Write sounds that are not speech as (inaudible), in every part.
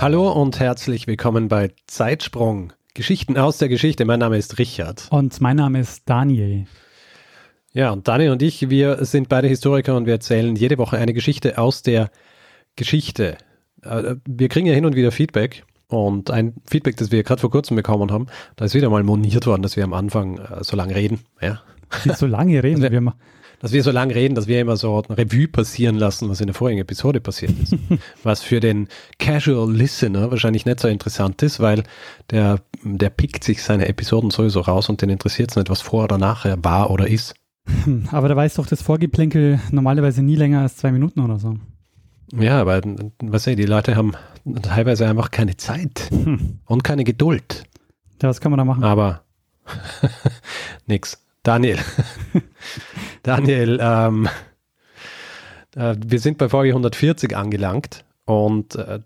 Hallo und herzlich willkommen bei Zeitsprung. Geschichten aus der Geschichte. Mein Name ist Richard. Und mein Name ist Daniel. Ja, und Daniel und ich, wir sind beide Historiker und wir erzählen jede Woche eine Geschichte aus der Geschichte. Äh, wir kriegen ja hin und wieder Feedback und ein Feedback, das wir gerade vor kurzem bekommen haben, da ist wieder mal moniert worden, dass wir am Anfang äh, so lange reden. Ja. So lange reden Also, wir. Dass wir so lange reden, dass wir immer so eine Revue passieren lassen, was in der vorigen Episode passiert ist. (laughs) was für den Casual Listener wahrscheinlich nicht so interessant ist, weil der, der pickt sich seine Episoden sowieso raus und den interessiert es nicht, was vor oder nachher war oder ist. (laughs) Aber da weiß doch das Vorgeplänkel normalerweise nie länger als zwei Minuten oder so. Ja, aber was ich, die Leute haben teilweise einfach keine Zeit Hm. und keine Geduld. Ja, was kann man da machen? Aber (laughs) nix. Daniel. (laughs) Daniel, ähm, äh, wir sind bei Folge 140 angelangt und äh,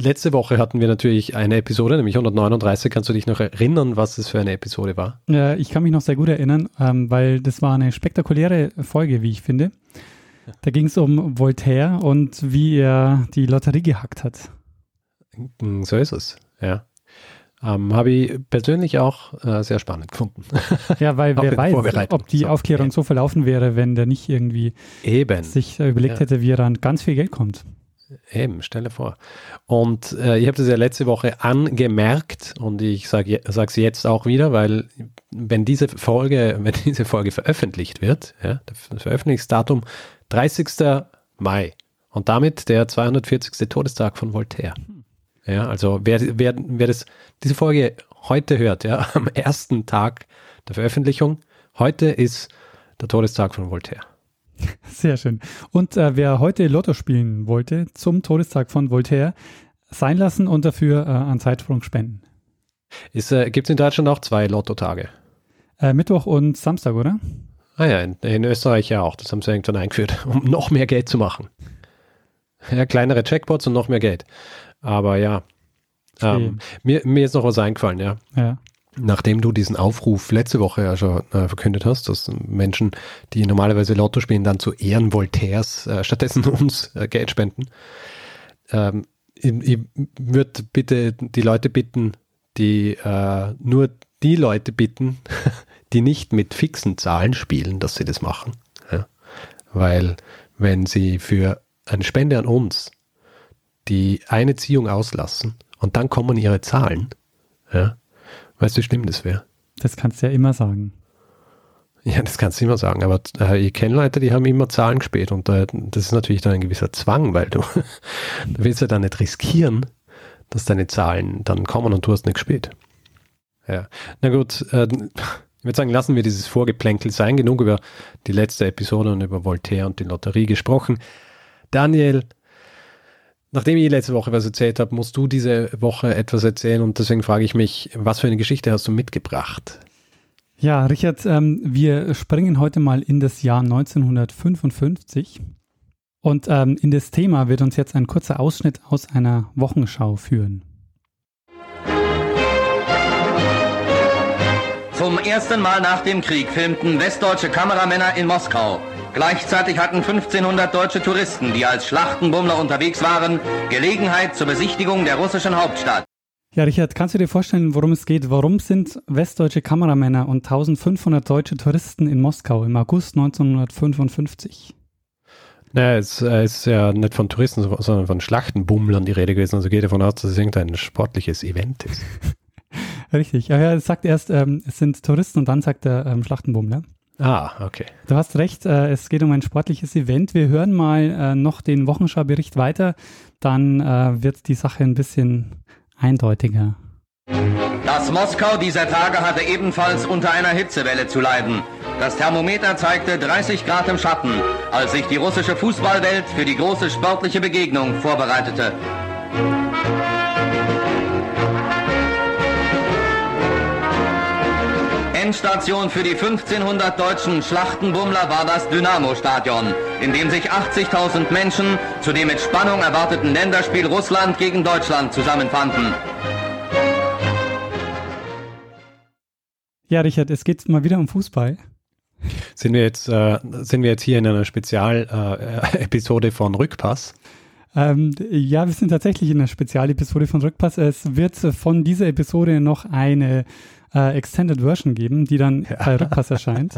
letzte Woche hatten wir natürlich eine Episode, nämlich 139. Kannst du dich noch erinnern, was es für eine Episode war? Äh, ich kann mich noch sehr gut erinnern, ähm, weil das war eine spektakuläre Folge, wie ich finde. Da ging es um Voltaire und wie er die Lotterie gehackt hat. Hm, So ist es, ja. Ähm, Habe ich persönlich auch äh, sehr spannend gefunden. Ja, weil (laughs) wer weiß, ob die So, Aufklärung so verlaufen wäre, wenn der nicht irgendwie Eben. sich überlegt Ja. hätte, wie er an ganz viel Geld kommt. Eben, stell dir vor. Und äh, ich habe das ja letzte Woche angemerkt und ich sage es jetzt auch wieder, weil wenn diese Folge, (laughs) wenn diese Folge veröffentlicht wird, ja, das Veröffentlichungsdatum 30. Mai und damit der 240. Todestag von Voltaire. Ja, also wer, wer, wer das, diese Folge heute hört, ja, (laughs) am ersten Tag der Veröffentlichung, heute ist der Todestag von Voltaire. Sehr schön. Und äh, wer heute Lotto spielen wollte zum Todestag von Voltaire, sein lassen und dafür äh, an Zeitsprung spenden. Äh, Gibt es in Deutschland auch zwei Lottotage? Äh, Mittwoch und Samstag, oder? Ah ja, in, in Österreich ja auch. Das haben sie irgendwann eingeführt, (laughs) um noch mehr Geld zu machen. Ja, kleinere Checkpots und noch mehr Geld. Aber ja, ähm, mir, mir ist noch was eingefallen, ja. Ja. Nachdem du diesen Aufruf letzte Woche ja schon äh, verkündet hast, dass Menschen, die normalerweise Lotto spielen, dann zu Ehren Voltaires äh, stattdessen (laughs) uns äh, Geld spenden. Ähm, ich ich würde bitte die Leute bitten, die äh, nur die Leute bitten, (laughs) die nicht mit fixen Zahlen spielen, dass sie das machen. Ja? Weil wenn sie für eine Spende an uns die eine Ziehung auslassen und dann kommen ihre Zahlen, ja, weißt du, wie schlimm das wäre? Das kannst du ja immer sagen. Ja, das kannst du immer sagen, aber äh, ich kenne Leute, die haben immer Zahlen gespielt und äh, das ist natürlich dann ein gewisser Zwang, weil du, (laughs) du willst ja dann nicht riskieren, dass deine Zahlen dann kommen und du hast nicht gespielt. Ja, na gut, äh, ich würde sagen, lassen wir dieses Vorgeplänkel sein, genug über die letzte Episode und über Voltaire und die Lotterie gesprochen. Daniel, nachdem ich letzte Woche was erzählt habe, musst du diese Woche etwas erzählen und deswegen frage ich mich, was für eine Geschichte hast du mitgebracht? Ja, Richard, ähm, wir springen heute mal in das Jahr 1955. Und ähm, in das Thema wird uns jetzt ein kurzer Ausschnitt aus einer Wochenschau führen. Zum ersten Mal nach dem Krieg filmten westdeutsche Kameramänner in Moskau. Gleichzeitig hatten 1500 deutsche Touristen, die als Schlachtenbummler unterwegs waren, Gelegenheit zur Besichtigung der russischen Hauptstadt. Ja, Richard, kannst du dir vorstellen, worum es geht? Warum sind westdeutsche Kameramänner und 1500 deutsche Touristen in Moskau im August 1955? Naja, es äh, ist ja nicht von Touristen, sondern von Schlachtenbummlern die Rede gewesen. Also geht davon aus, dass es irgendein sportliches Event ist. (laughs) Richtig. Ja, er sagt erst, ähm, es sind Touristen und dann sagt er ähm, Schlachtenbummler. Ah, okay. Du hast recht, äh, es geht um ein sportliches Event. Wir hören mal äh, noch den Wochenschau-Bericht weiter, dann äh, wird die Sache ein bisschen eindeutiger. Das Moskau dieser Tage hatte ebenfalls unter einer Hitzewelle zu leiden. Das Thermometer zeigte 30 Grad im Schatten, als sich die russische Fußballwelt für die große sportliche Begegnung vorbereitete. Endstation für die 1500 deutschen Schlachtenbummler war das Dynamo-Stadion, in dem sich 80.000 Menschen zu dem mit Spannung erwarteten Länderspiel Russland gegen Deutschland zusammenfanden. Ja, Richard, es geht mal wieder um Fußball. Sind wir jetzt, äh, sind wir jetzt hier in einer Spezialepisode äh, von Rückpass? Ähm, ja, wir sind tatsächlich in einer Spezialepisode von Rückpass. Es wird von dieser Episode noch eine äh, Extended Version geben, die dann ja. bei Rückpass erscheint.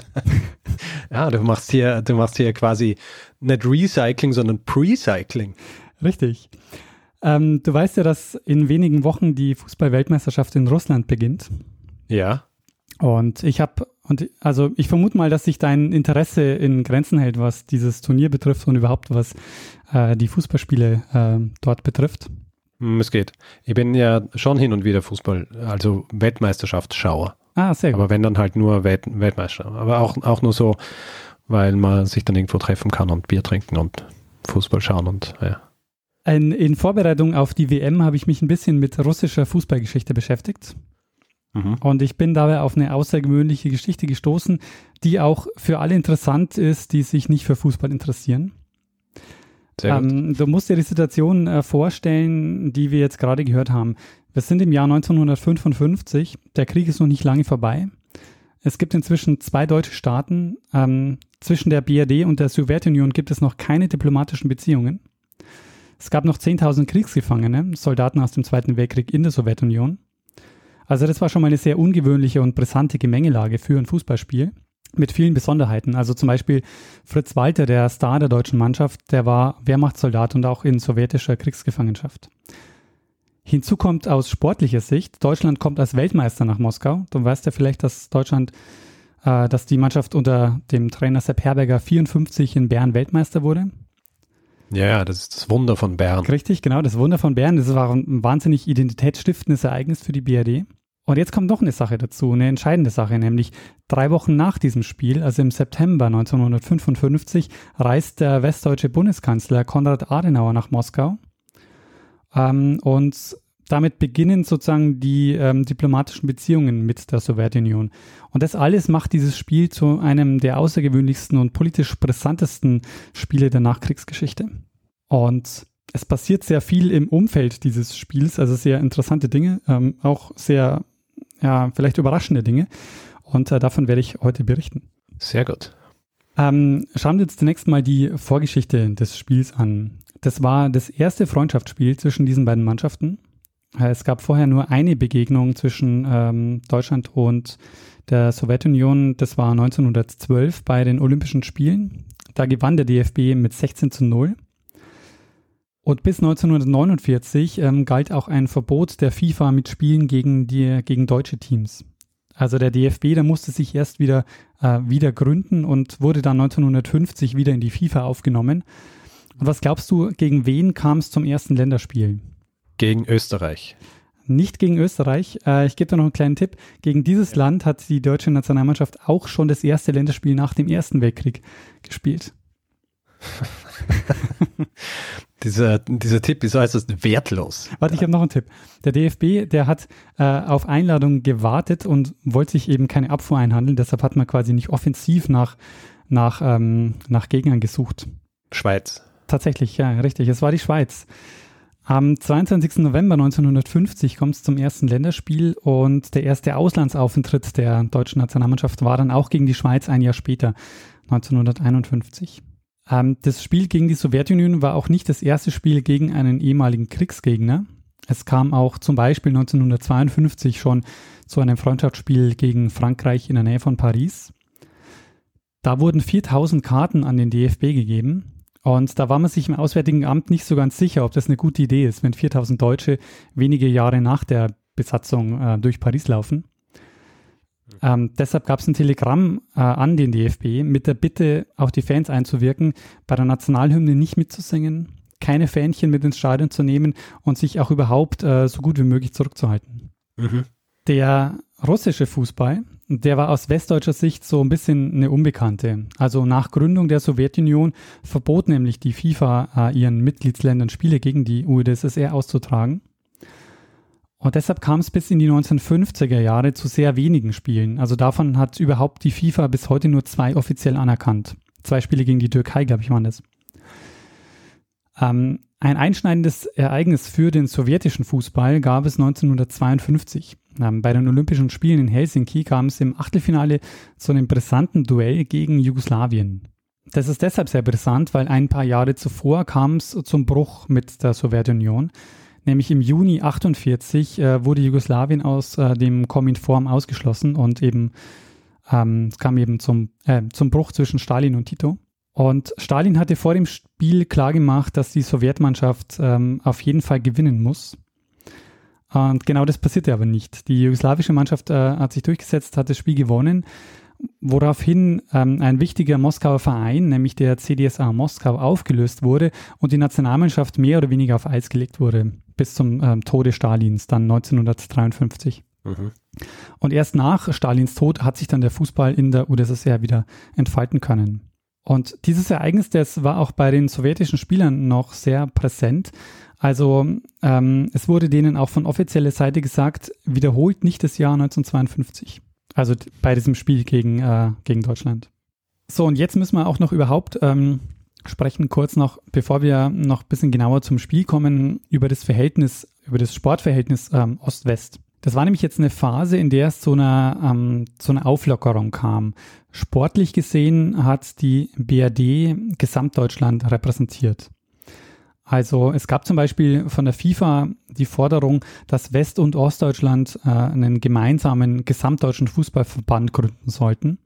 (laughs) ja, du machst hier, du machst hier quasi nicht Recycling, sondern Precycling. Richtig. Ähm, du weißt ja, dass in wenigen Wochen die Fußball-Weltmeisterschaft in Russland beginnt. Ja. Und ich habe, und also ich vermute mal, dass sich dein Interesse in Grenzen hält, was dieses Turnier betrifft und überhaupt was äh, die Fußballspiele äh, dort betrifft. Hm, es geht. Ich bin ja schon hin und wieder Fußball, also Weltmeisterschaftsschauer. Ah, sehr gut. Aber wenn dann halt nur Welt Weltmeister. Aber auch, auch nur so, weil man sich dann irgendwo treffen kann und Bier trinken und Fußball schauen und ja. In, in Vorbereitung auf die WM habe ich mich ein bisschen mit russischer Fußballgeschichte beschäftigt. Mhm. Und ich bin dabei auf eine außergewöhnliche Geschichte gestoßen, die auch für alle interessant ist, die sich nicht für Fußball interessieren. Ähm, du musst dir die Situation äh, vorstellen, die wir jetzt gerade gehört haben. Wir sind im Jahr 1955, der Krieg ist noch nicht lange vorbei. Es gibt inzwischen zwei deutsche Staaten. Ähm, zwischen der BRD und der Sowjetunion gibt es noch keine diplomatischen Beziehungen. Es gab noch 10.000 Kriegsgefangene, Soldaten aus dem Zweiten Weltkrieg in der Sowjetunion. Also das war schon mal eine sehr ungewöhnliche und brisante Gemengelage für ein Fußballspiel mit vielen Besonderheiten. Also zum Beispiel Fritz Walter, der Star der deutschen Mannschaft, der war Wehrmachtssoldat und auch in sowjetischer Kriegsgefangenschaft. Hinzu kommt aus sportlicher Sicht, Deutschland kommt als Weltmeister nach Moskau. Du weißt ja vielleicht, dass Deutschland, äh, dass die Mannschaft unter dem Trainer Sepp Herberger 54 in Bern Weltmeister wurde. Ja, das ist das Wunder von Bern. Richtig, genau, das Wunder von Bern. Das war ein wahnsinnig identitätsstiftendes Ereignis für die BRD. Und jetzt kommt noch eine Sache dazu, eine entscheidende Sache, nämlich drei Wochen nach diesem Spiel, also im September 1955, reist der westdeutsche Bundeskanzler Konrad Adenauer nach Moskau. Ähm, und damit beginnen sozusagen die ähm, diplomatischen Beziehungen mit der Sowjetunion. Und das alles macht dieses Spiel zu einem der außergewöhnlichsten und politisch brisantesten Spiele der Nachkriegsgeschichte. Und es passiert sehr viel im Umfeld dieses Spiels, also sehr interessante Dinge, ähm, auch sehr ja, vielleicht überraschende Dinge. Und äh, davon werde ich heute berichten. Sehr gut. Ähm, schauen wir uns zunächst mal die Vorgeschichte des Spiels an. Das war das erste Freundschaftsspiel zwischen diesen beiden Mannschaften. Äh, es gab vorher nur eine Begegnung zwischen ähm, Deutschland und der Sowjetunion. Das war 1912 bei den Olympischen Spielen. Da gewann der DFB mit 16 zu 0. Und bis 1949 ähm, galt auch ein Verbot der FIFA mit Spielen gegen, die, gegen deutsche Teams. Also der DFB, der musste sich erst wieder, äh, wieder gründen und wurde dann 1950 wieder in die FIFA aufgenommen. Und was glaubst du, gegen wen kam es zum ersten Länderspiel? Gegen Österreich. Nicht gegen Österreich. Äh, ich gebe dir noch einen kleinen Tipp. Gegen dieses Land hat die deutsche Nationalmannschaft auch schon das erste Länderspiel nach dem Ersten Weltkrieg gespielt. (laughs) dieser, dieser Tipp ist äußerst wertlos. Warte, ich habe noch einen Tipp. Der DFB, der hat äh, auf Einladung gewartet und wollte sich eben keine Abfuhr einhandeln. Deshalb hat man quasi nicht offensiv nach, nach, ähm, nach Gegnern gesucht. Schweiz. Tatsächlich, ja, richtig. Es war die Schweiz. Am 22. November 1950 kommt es zum ersten Länderspiel und der erste Auslandsaufentritt der deutschen Nationalmannschaft war dann auch gegen die Schweiz ein Jahr später, 1951. Ähm, das Spiel gegen die Sowjetunion war auch nicht das erste Spiel gegen einen ehemaligen Kriegsgegner. Es kam auch zum Beispiel 1952 schon zu einem Freundschaftsspiel gegen Frankreich in der Nähe von Paris. Da wurden 4000 Karten an den DFB gegeben und da war man sich im Auswärtigen Amt nicht so ganz sicher, ob das eine gute Idee ist, wenn 4000 Deutsche wenige Jahre nach der Besatzung äh, durch Paris laufen. Ähm, deshalb gab es ein Telegramm äh, an den DFB mit der Bitte, auch die Fans einzuwirken, bei der Nationalhymne nicht mitzusingen, keine Fähnchen mit ins Stadion zu nehmen und sich auch überhaupt äh, so gut wie möglich zurückzuhalten. Mhm. Der russische Fußball, der war aus westdeutscher Sicht so ein bisschen eine Unbekannte. Also nach Gründung der Sowjetunion verbot nämlich die FIFA äh, ihren Mitgliedsländern Spiele gegen die UdSSR auszutragen. Und deshalb kam es bis in die 1950er Jahre zu sehr wenigen Spielen. Also davon hat überhaupt die FIFA bis heute nur zwei offiziell anerkannt. Zwei Spiele gegen die Türkei, glaube ich, waren das. Ähm, ein einschneidendes Ereignis für den sowjetischen Fußball gab es 1952. Ähm, bei den Olympischen Spielen in Helsinki kam es im Achtelfinale zu einem brisanten Duell gegen Jugoslawien. Das ist deshalb sehr brisant, weil ein paar Jahre zuvor kam es zum Bruch mit der Sowjetunion. Nämlich im Juni 48 äh, wurde Jugoslawien aus äh, dem Kominform ausgeschlossen und eben ähm, es kam eben zum, äh, zum Bruch zwischen Stalin und Tito. Und Stalin hatte vor dem Spiel klargemacht, dass die Sowjetmannschaft ähm, auf jeden Fall gewinnen muss. Und genau das passierte aber nicht. Die jugoslawische Mannschaft äh, hat sich durchgesetzt, hat das Spiel gewonnen, woraufhin ähm, ein wichtiger Moskauer Verein, nämlich der CDSA Moskau, aufgelöst wurde und die Nationalmannschaft mehr oder weniger auf Eis gelegt wurde, bis zum ähm, Tode Stalins, dann 1953. Mhm. Und erst nach Stalins Tod hat sich dann der Fußball in der UdSSR wieder entfalten können. Und dieses Ereignis, das war auch bei den sowjetischen Spielern noch sehr präsent. Also ähm, es wurde denen auch von offizieller Seite gesagt, wiederholt nicht das Jahr 1952. Also bei diesem Spiel gegen, äh, gegen Deutschland. So, und jetzt müssen wir auch noch überhaupt ähm, sprechen, kurz noch, bevor wir noch ein bisschen genauer zum Spiel kommen, über das Verhältnis, über das Sportverhältnis ähm, Ost-West. Das war nämlich jetzt eine Phase, in der es zu einer, ähm, zu einer Auflockerung kam. Sportlich gesehen hat die BRD Gesamtdeutschland repräsentiert. Also es gab zum Beispiel von der FIFA die Forderung, dass West- und Ostdeutschland äh, einen gemeinsamen gesamtdeutschen Fußballverband gründen sollten.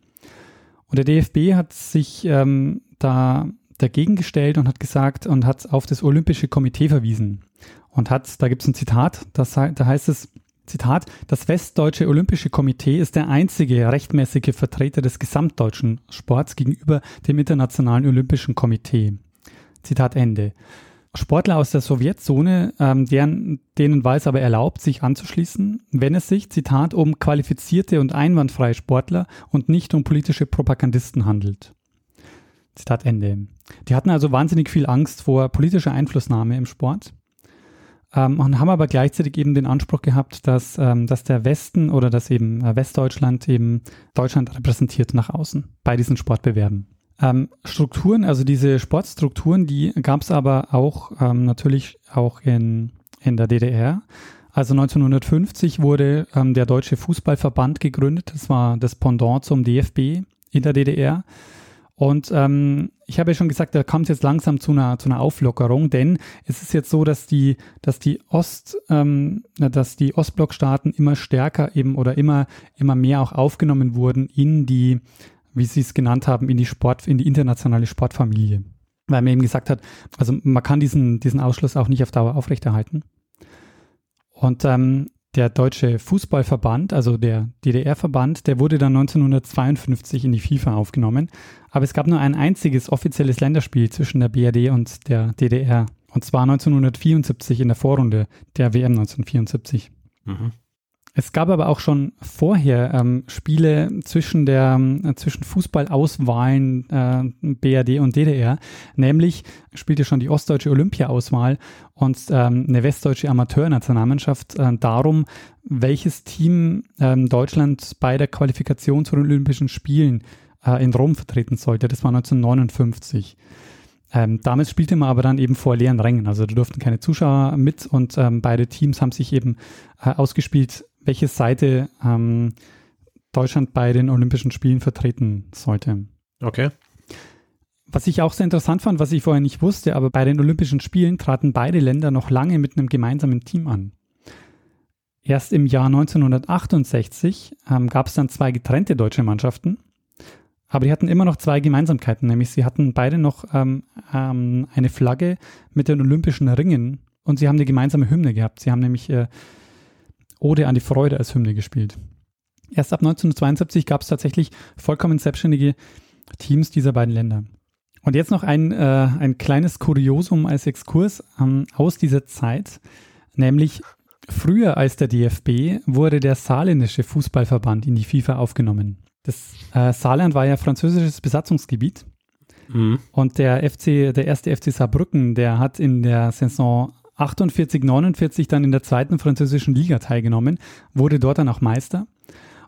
Und der DFB hat sich ähm, da dagegen gestellt und hat gesagt und hat auf das Olympische Komitee verwiesen. Und hat, da gibt es ein Zitat, das, da heißt es, Zitat, das Westdeutsche Olympische Komitee ist der einzige rechtmäßige Vertreter des gesamtdeutschen Sports gegenüber dem Internationalen Olympischen Komitee. Zitat Ende. Sportler aus der Sowjetzone, ähm, deren, denen war es aber erlaubt, sich anzuschließen, wenn es sich, Zitat, um qualifizierte und einwandfreie Sportler und nicht um politische Propagandisten handelt. Zitat Ende. Die hatten also wahnsinnig viel Angst vor politischer Einflussnahme im Sport ähm, und haben aber gleichzeitig eben den Anspruch gehabt, dass, ähm, dass der Westen oder dass eben äh, Westdeutschland eben Deutschland repräsentiert nach außen bei diesen Sportbewerben. Ähm, Strukturen, also diese Sportstrukturen, die gab es aber auch ähm, natürlich auch in, in der DDR. Also 1950 wurde ähm, der Deutsche Fußballverband gegründet. Das war das Pendant zum DFB in der DDR. Und ähm, ich habe ja schon gesagt, da kommt es jetzt langsam zu einer, zu einer Auflockerung, denn es ist jetzt so, dass die, dass die Ost, ähm, dass die Ostblockstaaten immer stärker eben oder immer, immer mehr auch aufgenommen wurden in die, wie sie es genannt haben, in die Sport, in die internationale Sportfamilie. Weil man eben gesagt hat, also man kann diesen, diesen Ausschluss auch nicht auf Dauer aufrechterhalten. Und ähm, der Deutsche Fußballverband, also der DDR-Verband, der wurde dann 1952 in die FIFA aufgenommen. Aber es gab nur ein einziges offizielles Länderspiel zwischen der BRD und der DDR. Und zwar 1974 in der Vorrunde der WM 1974. Mhm. Es gab aber auch schon vorher ähm, Spiele zwischen der äh, zwischen Fußballauswahlen äh, BRD und DDR, nämlich spielte schon die ostdeutsche Olympia-Auswahl und ähm, eine westdeutsche Amateurnationalmannschaft äh, darum, welches Team ähm, Deutschland bei der Qualifikation zu den Olympischen Spielen äh, in Rom vertreten sollte. Das war 1959. Ähm, damals spielte man aber dann eben vor leeren Rängen. Also da durften keine Zuschauer mit und ähm, beide Teams haben sich eben äh, ausgespielt, welche Seite ähm, Deutschland bei den Olympischen Spielen vertreten sollte. Okay. Was ich auch sehr interessant fand, was ich vorher nicht wusste, aber bei den Olympischen Spielen traten beide Länder noch lange mit einem gemeinsamen Team an. Erst im Jahr 1968 ähm, gab es dann zwei getrennte deutsche Mannschaften, aber die hatten immer noch zwei Gemeinsamkeiten, nämlich sie hatten beide noch ähm, ähm, eine Flagge mit den Olympischen Ringen und sie haben eine gemeinsame Hymne gehabt. Sie haben nämlich äh, Ode an die Freude als Hymne gespielt. Erst ab 1972 gab es tatsächlich vollkommen selbstständige Teams dieser beiden Länder. Und jetzt noch ein, äh, ein kleines Kuriosum als Exkurs ähm, aus dieser Zeit, nämlich früher als der DFB wurde der saarländische Fußballverband in die FIFA aufgenommen. Das äh, Saarland war ja französisches Besatzungsgebiet. Mhm. Und der FC, der erste FC Saarbrücken, der hat in der Saison 48, 49 dann in der zweiten französischen Liga teilgenommen, wurde dort dann auch Meister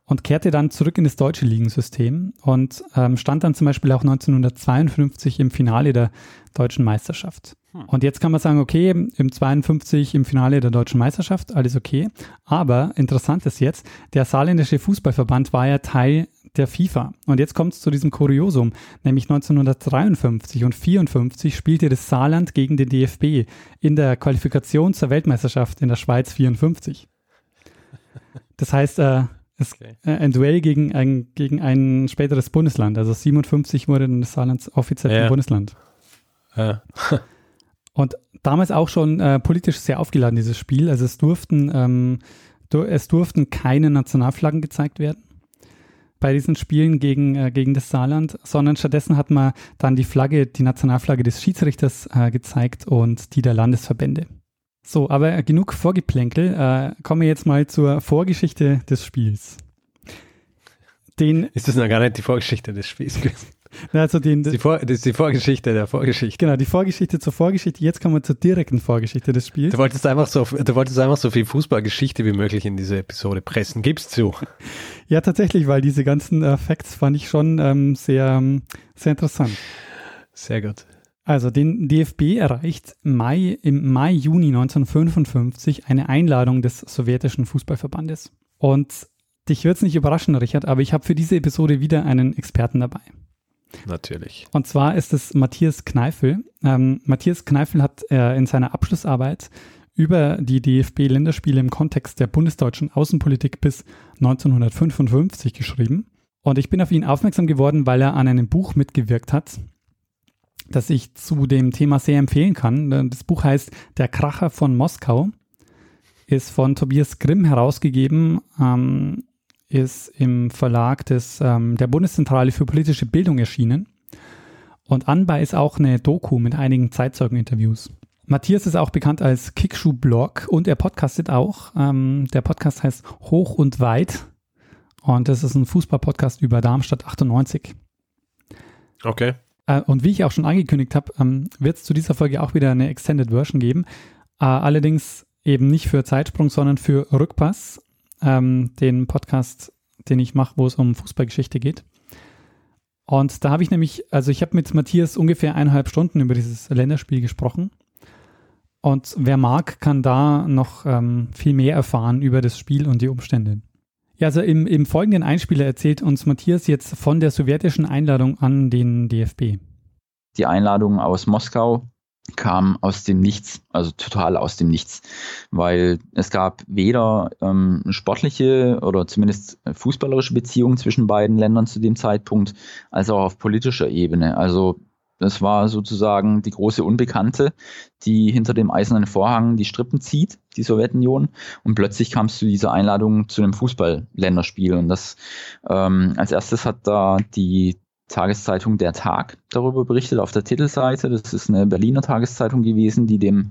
und kehrte dann zurück in das deutsche Ligensystem und ähm, stand dann zum Beispiel auch 1952 im Finale der deutschen Meisterschaft. Hm. Und jetzt kann man sagen, okay, im 52 im Finale der deutschen Meisterschaft, alles okay. Aber interessant ist jetzt, der saarländische Fußballverband war ja Teil der FIFA. Und jetzt kommt es zu diesem Kuriosum, nämlich 1953 und 54 spielte das Saarland gegen den DFB in der Qualifikation zur Weltmeisterschaft in der Schweiz 54. Das heißt, äh, es, okay. äh, ein Duell gegen ein, gegen ein späteres Bundesland. Also 57 wurde dann das Saarland offiziell ja. ein Bundesland. Ja. (laughs) Und damals auch schon äh, politisch sehr aufgeladen, dieses Spiel. Also es durften, ähm, du, es durften keine Nationalflaggen gezeigt werden bei diesen Spielen gegen, äh, gegen das Saarland, sondern stattdessen hat man dann die Flagge, die Nationalflagge des Schiedsrichters äh, gezeigt und die der Landesverbände. So, aber genug Vorgeplänkel. Äh, kommen wir jetzt mal zur Vorgeschichte des Spiels. Den, ist das noch gar nicht die Vorgeschichte des Spiels Also den, das, ist die Vor, das ist die Vorgeschichte der Vorgeschichte. Genau, die Vorgeschichte zur Vorgeschichte. Jetzt kommen wir zur direkten Vorgeschichte des Spiels. Du wolltest einfach so, du wolltest einfach so viel Fußballgeschichte wie möglich in diese Episode pressen. Gib's zu. (laughs) Ja, tatsächlich, weil diese ganzen äh, Facts fand ich schon ähm, sehr, sehr interessant. Sehr gut. Also den DFB erreicht Mai, im Mai, Juni 1955 eine Einladung des sowjetischen Fußballverbandes. Und dich wird es nicht überraschen, Richard, aber ich habe für diese Episode wieder einen Experten dabei. Natürlich. Und zwar ist es Matthias Kneifel. Ähm, Matthias Kneifel hat äh, in seiner Abschlussarbeit über die DFB-Länderspiele im Kontext der bundesdeutschen Außenpolitik bis 1955 geschrieben. Und ich bin auf ihn aufmerksam geworden, weil er an einem Buch mitgewirkt hat, das ich zu dem Thema sehr empfehlen kann. Das Buch heißt Der Kracher von Moskau, ist von Tobias Grimm herausgegeben, ähm, ist im Verlag des, ähm, der Bundeszentrale für politische Bildung erschienen. Und anbei ist auch eine Doku mit einigen Zeitzeugeninterviews. Matthias ist auch bekannt als Kickschuh-Blog und er podcastet auch. Ähm, der Podcast heißt Hoch und Weit und das ist ein Fußball-Podcast über Darmstadt 98. Okay. Äh, und wie ich auch schon angekündigt habe, ähm, wird es zu dieser Folge auch wieder eine Extended Version geben. Äh, allerdings eben nicht für Zeitsprung, sondern für Rückpass, ähm, den Podcast, den ich mache, wo es um Fußballgeschichte geht. Und da habe ich nämlich, also ich habe mit Matthias ungefähr eineinhalb Stunden über dieses Länderspiel gesprochen. Und wer mag, kann da noch ähm, viel mehr erfahren über das Spiel und die Umstände. Ja, also im, im folgenden Einspieler erzählt uns Matthias jetzt von der sowjetischen Einladung an den DFB. Die Einladung aus Moskau kam aus dem Nichts, also total aus dem Nichts, weil es gab weder ähm, sportliche oder zumindest fußballerische Beziehungen zwischen beiden Ländern zu dem Zeitpunkt, als auch auf politischer Ebene. Also das war sozusagen die große Unbekannte, die hinter dem eisernen Vorhang die Strippen zieht, die Sowjetunion. Und plötzlich kam es zu dieser Einladung zu einem Fußball-Länderspiel. Und das ähm, als erstes hat da die Tageszeitung Der Tag darüber berichtet auf der Titelseite. Das ist eine Berliner Tageszeitung gewesen, die dem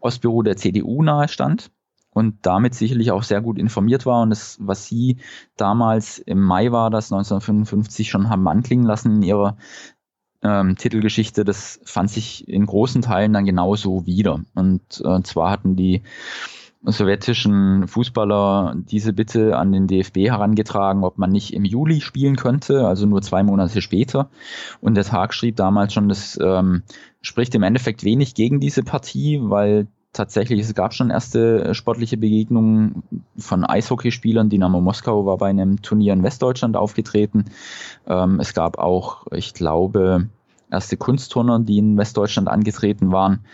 Ostbüro der CDU nahestand und damit sicherlich auch sehr gut informiert war. Und das, was sie damals im Mai war, das 1955 schon haben anklingen lassen in ihrer ähm, Titelgeschichte, das fand sich in großen Teilen dann genauso wieder. Und äh, zwar hatten die sowjetischen Fußballer diese Bitte an den DFB herangetragen, ob man nicht im Juli spielen könnte, also nur zwei Monate später. Und der Tag schrieb damals schon, das ähm, spricht im Endeffekt wenig gegen diese Partie, weil tatsächlich, es gab schon erste sportliche Begegnungen von Eishockeyspielern. Dynamo Moskau war bei einem Turnier in Westdeutschland aufgetreten. Ähm, es gab auch, ich glaube, erste Kunstturner, die in Westdeutschland angetreten waren.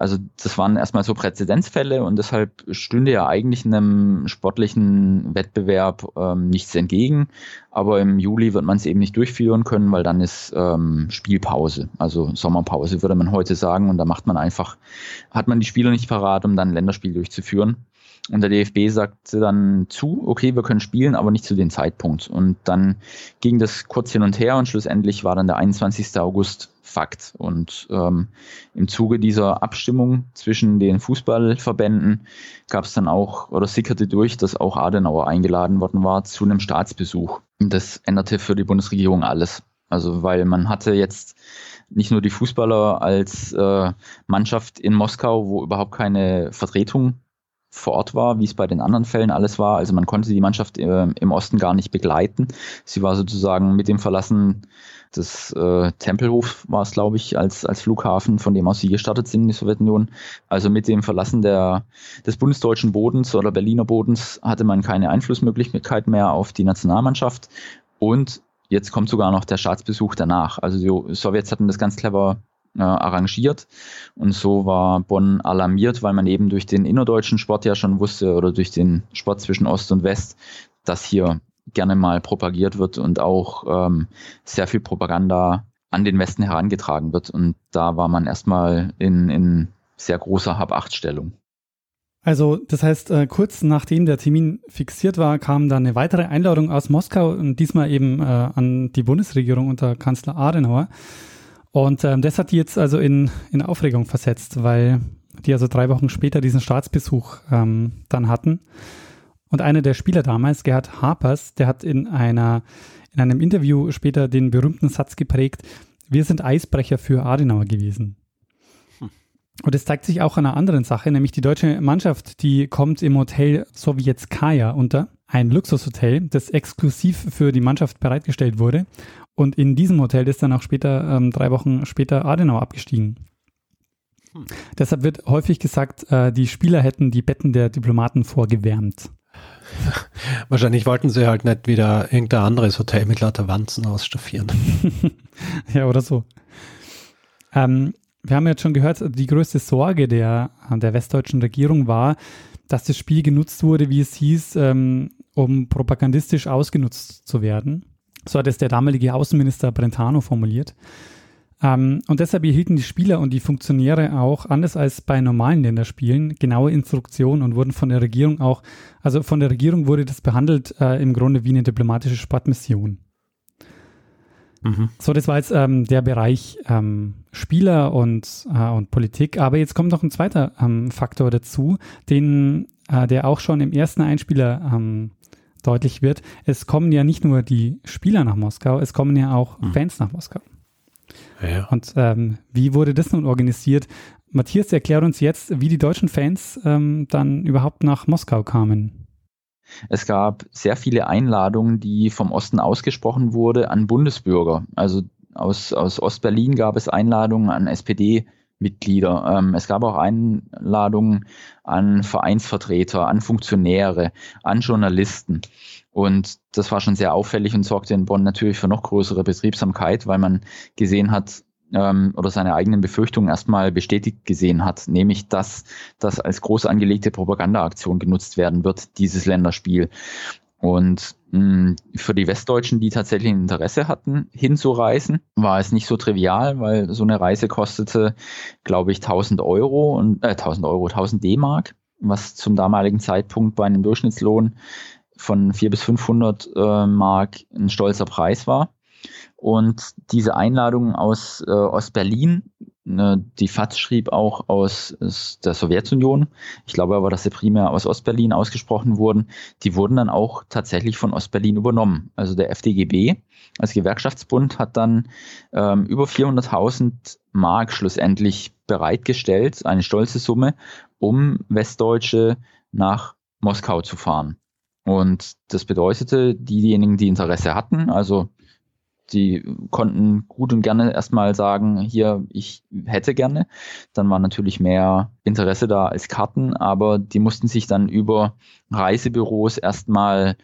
Also das waren erstmal so Präzedenzfälle und deshalb stünde ja eigentlich einem sportlichen Wettbewerb ähm, nichts entgegen. Aber im Juli wird man es eben nicht durchführen können, weil dann ist ähm, Spielpause, also Sommerpause würde man heute sagen. Und da macht man einfach, hat man die Spieler nicht parat, um dann ein Länderspiel durchzuführen. Und der DFB sagte dann zu, okay, wir können spielen, aber nicht zu dem Zeitpunkt. Und dann ging das kurz hin und her und schlussendlich war dann der 21. August Fakt. Und ähm, im Zuge dieser Abstimmung zwischen den Fußballverbänden gab es dann auch oder sickerte durch, dass auch Adenauer eingeladen worden war zu einem Staatsbesuch. Und das änderte für die Bundesregierung alles. Also weil man hatte jetzt nicht nur die Fußballer als äh, Mannschaft in Moskau, wo überhaupt keine Vertretung vor Ort war, wie es bei den anderen Fällen alles war. Also man konnte die Mannschaft äh, im Osten gar nicht begleiten. Sie war sozusagen mit dem Verlassen des äh, Tempelhof war es, glaube ich, als, als Flughafen, von dem aus sie gestartet sind in die Sowjetunion. Also mit dem Verlassen der, des bundesdeutschen Bodens oder Berliner Bodens hatte man keine Einflussmöglichkeit mehr auf die Nationalmannschaft. Und jetzt kommt sogar noch der Staatsbesuch danach. Also die Sowjets hatten das ganz clever äh, arrangiert. Und so war Bonn alarmiert, weil man eben durch den innerdeutschen Sport ja schon wusste oder durch den Sport zwischen Ost und West, dass hier gerne mal propagiert wird und auch ähm, sehr viel Propaganda an den Westen herangetragen wird. Und da war man erstmal in, in sehr großer Hab-Acht-Stellung. Also das heißt, äh, kurz nachdem der Termin fixiert war, kam dann eine weitere Einladung aus Moskau und diesmal eben äh, an die Bundesregierung unter Kanzler Adenauer. Und ähm, das hat die jetzt also in, in Aufregung versetzt, weil die also drei Wochen später diesen Staatsbesuch ähm, dann hatten. Und einer der Spieler damals, Gerhard Harpers, der hat in einer in einem Interview später den berühmten Satz geprägt, wir sind Eisbrecher für Adenauer gewesen. Hm. Und es zeigt sich auch an einer anderen Sache, nämlich die deutsche Mannschaft, die kommt im Hotel Sowjetskaya unter, ein Luxushotel, das exklusiv für die Mannschaft bereitgestellt wurde. Und in diesem Hotel ist dann auch später, ähm, drei Wochen später, Adenauer abgestiegen. Hm. Deshalb wird häufig gesagt, äh, die Spieler hätten die Betten der Diplomaten vorgewärmt. (laughs) Wahrscheinlich wollten sie halt nicht wieder irgendein anderes Hotel mit lauter Wanzen ausstaffieren. (laughs) ja, oder so. Ähm, wir haben jetzt schon gehört, die größte Sorge der, der westdeutschen Regierung war, dass das Spiel genutzt wurde, wie es hieß, ähm, um propagandistisch ausgenutzt zu werden. So hat es der damalige Außenminister Brentano formuliert. Ähm, und deshalb erhielten die Spieler und die Funktionäre auch, anders als bei normalen Länderspielen, genaue Instruktionen und wurden von der Regierung auch, also von der Regierung wurde das behandelt äh, im Grunde wie eine diplomatische Sportmission. Mhm. So, das war jetzt ähm, der Bereich ähm, Spieler und, äh, und Politik. Aber jetzt kommt noch ein zweiter ähm, Faktor dazu, den, äh, der auch schon im ersten Einspieler ähm, deutlich wird. Es kommen ja nicht nur die Spieler nach Moskau, es kommen ja auch mhm. Fans nach Moskau. Ja. Und ähm, wie wurde das nun organisiert? Matthias erklärt uns jetzt, wie die deutschen Fans ähm, dann überhaupt nach Moskau kamen. Es gab sehr viele Einladungen, die vom Osten ausgesprochen wurde an Bundesbürger. Also aus, aus Ostberlin gab es Einladungen an SPD-Mitglieder. Ähm, es gab auch Einladungen an Vereinsvertreter, an Funktionäre, an Journalisten. Und das war schon sehr auffällig und sorgte in Bonn natürlich für noch größere Betriebsamkeit, weil man gesehen hat, ähm, oder seine eigenen Befürchtungen erstmal bestätigt gesehen hat, nämlich dass das als groß angelegte Propagandaaktion genutzt werden wird, dieses Länderspiel. Und mh, für die Westdeutschen, die tatsächlich ein Interesse hatten, hinzureisen, war es nicht so trivial, weil so eine Reise kostete, glaube ich, 1000 Euro und äh, 1000 Euro, 1000 D-Mark, was zum damaligen Zeitpunkt bei einem Durchschnittslohn von 400 bis 500 äh, Mark ein stolzer Preis war. Und diese Einladung aus äh, Ostberlin, ne, die FAZ schrieb auch aus, aus, der Sowjetunion, ich glaube aber, dass sie primär aus Ostberlin ausgesprochen wurden, die wurden dann auch tatsächlich von Ostberlin übernommen. Also der FDGB als Gewerkschaftsbund hat dann ähm, über 400.000 Mark schlussendlich bereitgestellt, eine stolze Summe, um Westdeutsche nach Moskau zu fahren. Und das bedeutete, diejenigen, die Interesse hatten, also die konnten gut und gerne erstmal sagen, hier, ich hätte gerne. Dann war natürlich mehr Interesse da als Karten, aber die mussten sich dann über Reisebüros erstmal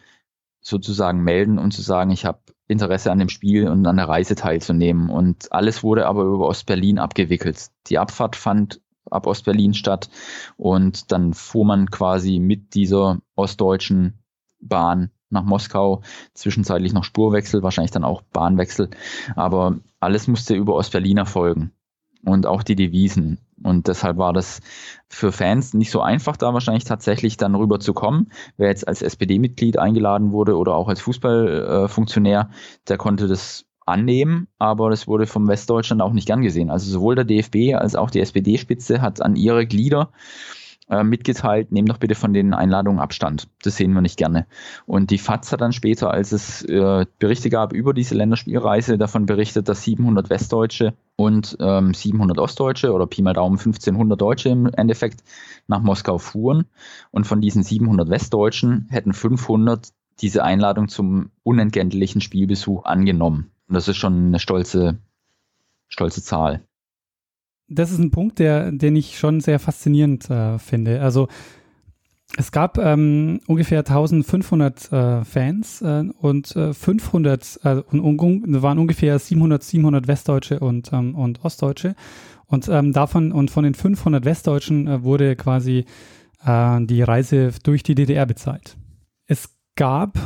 sozusagen melden und zu sagen, ich habe Interesse an dem Spiel und an der Reise teilzunehmen. Und alles wurde aber über Ostberlin abgewickelt. Die Abfahrt fand ab Ostberlin statt und dann fuhr man quasi mit dieser ostdeutschen Bahn nach Moskau, zwischenzeitlich noch Spurwechsel, wahrscheinlich dann auch Bahnwechsel, aber alles musste über Ostberlin erfolgen und auch die Devisen. Und deshalb war das für Fans nicht so einfach, da wahrscheinlich tatsächlich dann rüber zu kommen. Wer jetzt als SPD-Mitglied eingeladen wurde oder auch als Fußballfunktionär, der konnte das annehmen, aber das wurde vom Westdeutschland auch nicht gern gesehen. Also sowohl der DFB als auch die SPD-Spitze hat an ihre Glieder äh, mitgeteilt, nehmt doch bitte von den Einladungen Abstand. Das sehen wir nicht gerne. Und die FAZ hat dann später, als es äh, Berichte gab über diese Länderspielreise, davon berichtet, dass 700 Westdeutsche und ähm, 700 Ostdeutsche oder Pi mal Daumen 1500 Deutsche im Endeffekt nach Moskau fuhren. Und von diesen 700 Westdeutschen hätten 500 diese Einladung zum unentgeltlichen Spielbesuch angenommen. Und das ist schon eine stolze, stolze Zahl das ist ein Punkt, der, den ich schon sehr faszinierend äh, finde. Also es gab ähm, ungefähr 1500 äh, Fans äh, und äh, 500, äh, und, und, waren ungefähr 700, 700 Westdeutsche und, ähm, und Ostdeutsche. Und ähm, davon und von den 500 Westdeutschen äh, wurde quasi äh, die Reise durch die DDR bezahlt. Es gab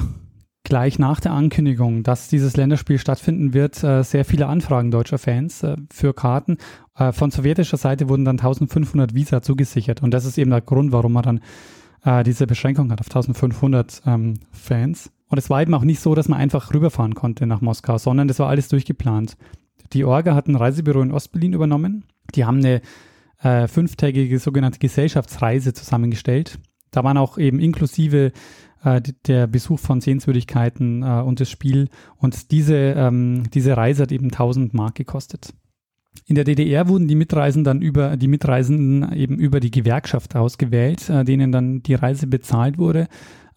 gleich nach der Ankündigung, dass dieses Länderspiel stattfinden wird, äh, sehr viele Anfragen deutscher Fans äh, für Karten. Äh, von sowjetischer Seite wurden dann 1500 Visa zugesichert und das ist eben der Grund, warum man dann diese Beschränkung hat auf 1500 ähm, Fans. Und es war eben auch nicht so, dass man einfach rüberfahren konnte nach Moskau, sondern das war alles durchgeplant. Die Orga hat ein Reisebüro in Ostberlin übernommen. Die haben eine äh, fünftägige sogenannte Gesellschaftsreise zusammengestellt. Da waren auch eben inklusive äh, der Besuch von Sehenswürdigkeiten äh, und das Spiel. Und diese, ähm, diese Reise hat eben 1000 Mark gekostet. In der DDR wurden die Mitreisenden dann über die Mitreisenden eben über die Gewerkschaft ausgewählt, äh, denen dann die Reise bezahlt wurde.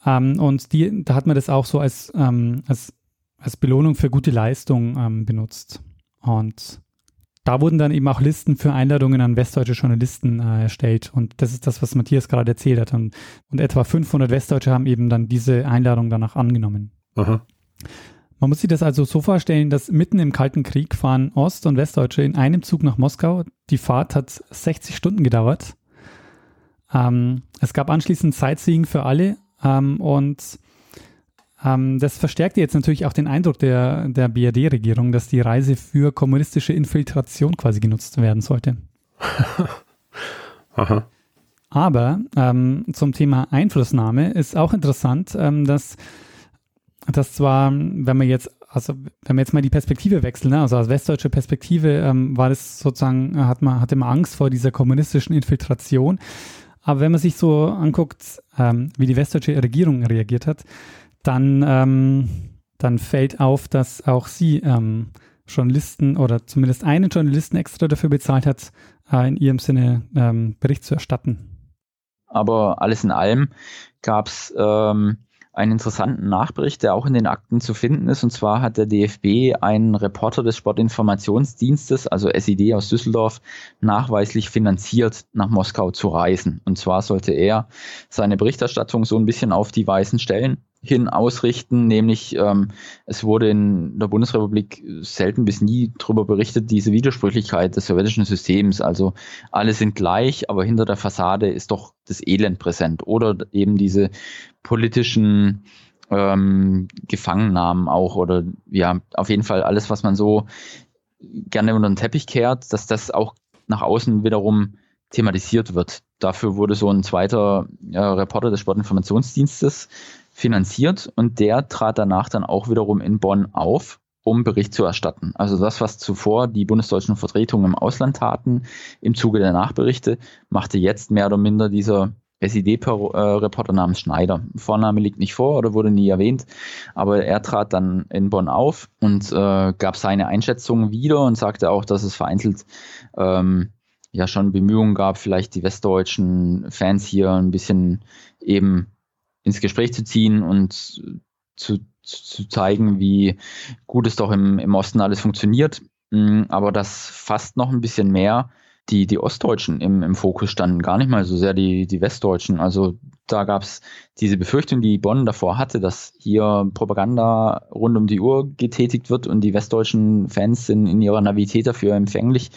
Ähm, und die, da hat man das auch so als, ähm, als, als Belohnung für gute Leistung ähm, benutzt. Und da wurden dann eben auch Listen für Einladungen an westdeutsche Journalisten äh, erstellt. Und das ist das, was Matthias gerade erzählt hat. Und, und, etwa 500 Westdeutsche haben eben dann diese Einladung danach angenommen. Aha. Man muss sich das also so vorstellen, dass mitten im Kalten Krieg fahren Ost- und Westdeutsche in einem Zug nach Moskau. Die Fahrt hat 60 Stunden gedauert. Ähm, es gab anschließend Sightseeing für alle ähm, und ähm, das verstärkte jetzt natürlich auch den Eindruck der, der BRD-Regierung, dass die Reise für kommunistische Infiltration quasi genutzt werden sollte. (laughs) Aha. Aber ähm, zum Thema Einflussnahme ist auch interessant, ähm, dass, dass zwar, wenn man jetzt, also wenn wir jetzt mal die Perspektive wechseln, ne, also aus westdeutscher Perspektive ähm, war das sozusagen, hat man, hatte man Angst vor dieser kommunistischen Infiltration. Aber wenn man sich so anguckt, ähm, wie die westdeutsche Regierung reagiert hat, dann, ähm, dann fällt auf, dass auch sie ähm, Journalisten oder zumindest einen Journalisten extra dafür bezahlt hat, äh, in ihrem Sinne ähm, Bericht zu erstatten. Aber alles in allem gab es ähm, einen interessanten Nachbericht, der auch in den Akten zu finden ist. Und zwar hat der DFB einen Reporter des Sportinformationsdienstes, also SID aus Düsseldorf, nachweislich finanziert, nach Moskau zu reisen. Und zwar sollte er seine Berichterstattung so ein bisschen auf die Weißen stellen hin ausrichten, nämlich ähm, es wurde in der Bundesrepublik selten bis nie darüber berichtet, diese Widersprüchlichkeit des sowjetischen Systems. Also alle sind gleich, aber hinter der Fassade ist doch das Elend präsent oder eben diese politischen ähm, Gefangennahmen auch oder ja, auf jeden Fall alles, was man so gerne unter den Teppich kehrt, dass das auch nach außen wiederum thematisiert wird. Dafür wurde so ein zweiter äh, Reporter des Sportinformationsdienstes finanziert und der trat danach dann auch wiederum in Bonn auf, um Bericht zu erstatten. Also das, was zuvor die bundesdeutschen Vertretungen im Ausland taten, im Zuge der Nachberichte, machte jetzt mehr oder minder dieser SID-Reporter namens Schneider. Vorname liegt nicht vor oder wurde nie erwähnt, aber er trat dann in Bonn auf und äh, gab seine Einschätzung wieder und sagte auch, dass es vereinzelt ähm, ja schon Bemühungen gab, vielleicht die westdeutschen Fans hier ein bisschen eben ins Gespräch zu ziehen und zu, zu zeigen, wie gut es doch im, im Osten alles funktioniert. Mm, aber dass fast noch ein bisschen mehr die, die Ostdeutschen im, im Fokus standen, gar nicht mal so sehr die, die Westdeutschen. Also da gab es diese Befürchtung, die Bonn davor hatte, dass hier Propaganda rund um die Uhr getätigt wird und die westdeutschen Fans sind in ihrer Navität dafür empfänglich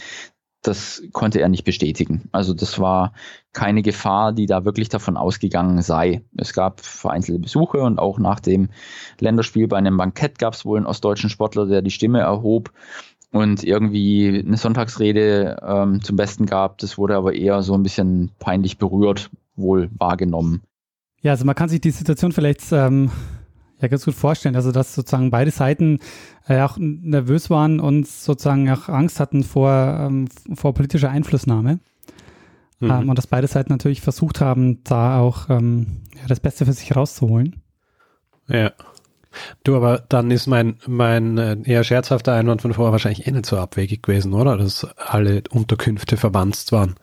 das konnte er nicht bestätigen. Also das war keine Gefahr, die da wirklich davon ausgegangen sei. Es gab vereinzelte Besuche und auch nach dem Länderspiel bei einem Bankett gab es wohl einen ostdeutschen Sportler, der die Stimme erhob und irgendwie eine Sonntagsrede ähm, zum Besten gab. Das wurde aber eher so ein bisschen peinlich berührt wohl wahrgenommen. Ja, also man kann sich die Situation vielleicht ähm, ja ganz gut vorstellen. Also dass sozusagen beide Seiten äh, auch nervös waren und sozusagen auch Angst hatten vor, ähm, vor politischer Einflussnahme. Mhm. Ähm, und dass beide Seiten natürlich versucht haben, da auch ähm, ja, das Beste für sich rauszuholen. Ja. Du, aber dann ist mein, mein äh, eher scherzhafter Einwand von vorher wahrscheinlich eh nicht so abwegig gewesen, oder? Dass alle Unterkünfte verwandt waren,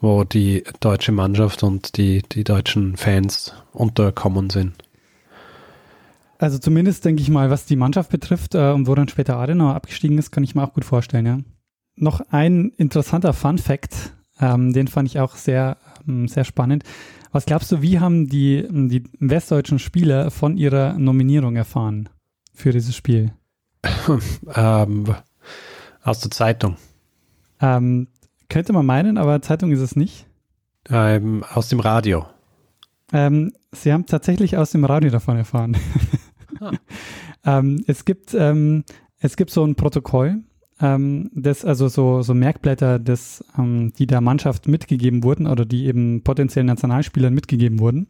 wo die deutsche Mannschaft und die, die deutschen Fans unterkommen sind. Also zumindest denke ich mal, was die Mannschaft betrifft äh, und wo dann später Adenauer abgestiegen ist, kann ich mir auch gut vorstellen, ja. Noch ein interessanter Fun Fact, ähm, den fand ich auch sehr, ähm, sehr spannend. Was glaubst du, wie haben die, die westdeutschen Spieler von ihrer Nominierung erfahren für dieses Spiel? (laughs) ähm, aus der Zeitung. Ähm, könnte man meinen, aber Zeitung ist es nicht. Ähm, aus dem Radio. Ähm, sie haben tatsächlich aus dem Radio davon erfahren. (laughs) (laughs) Ähm, es, gibt, ähm, es gibt so ein Protokoll, ähm, das, also so, so Merkblätter, das, ähm, die der Mannschaft mitgegeben wurden oder die eben potenziellen Nationalspielern mitgegeben wurden.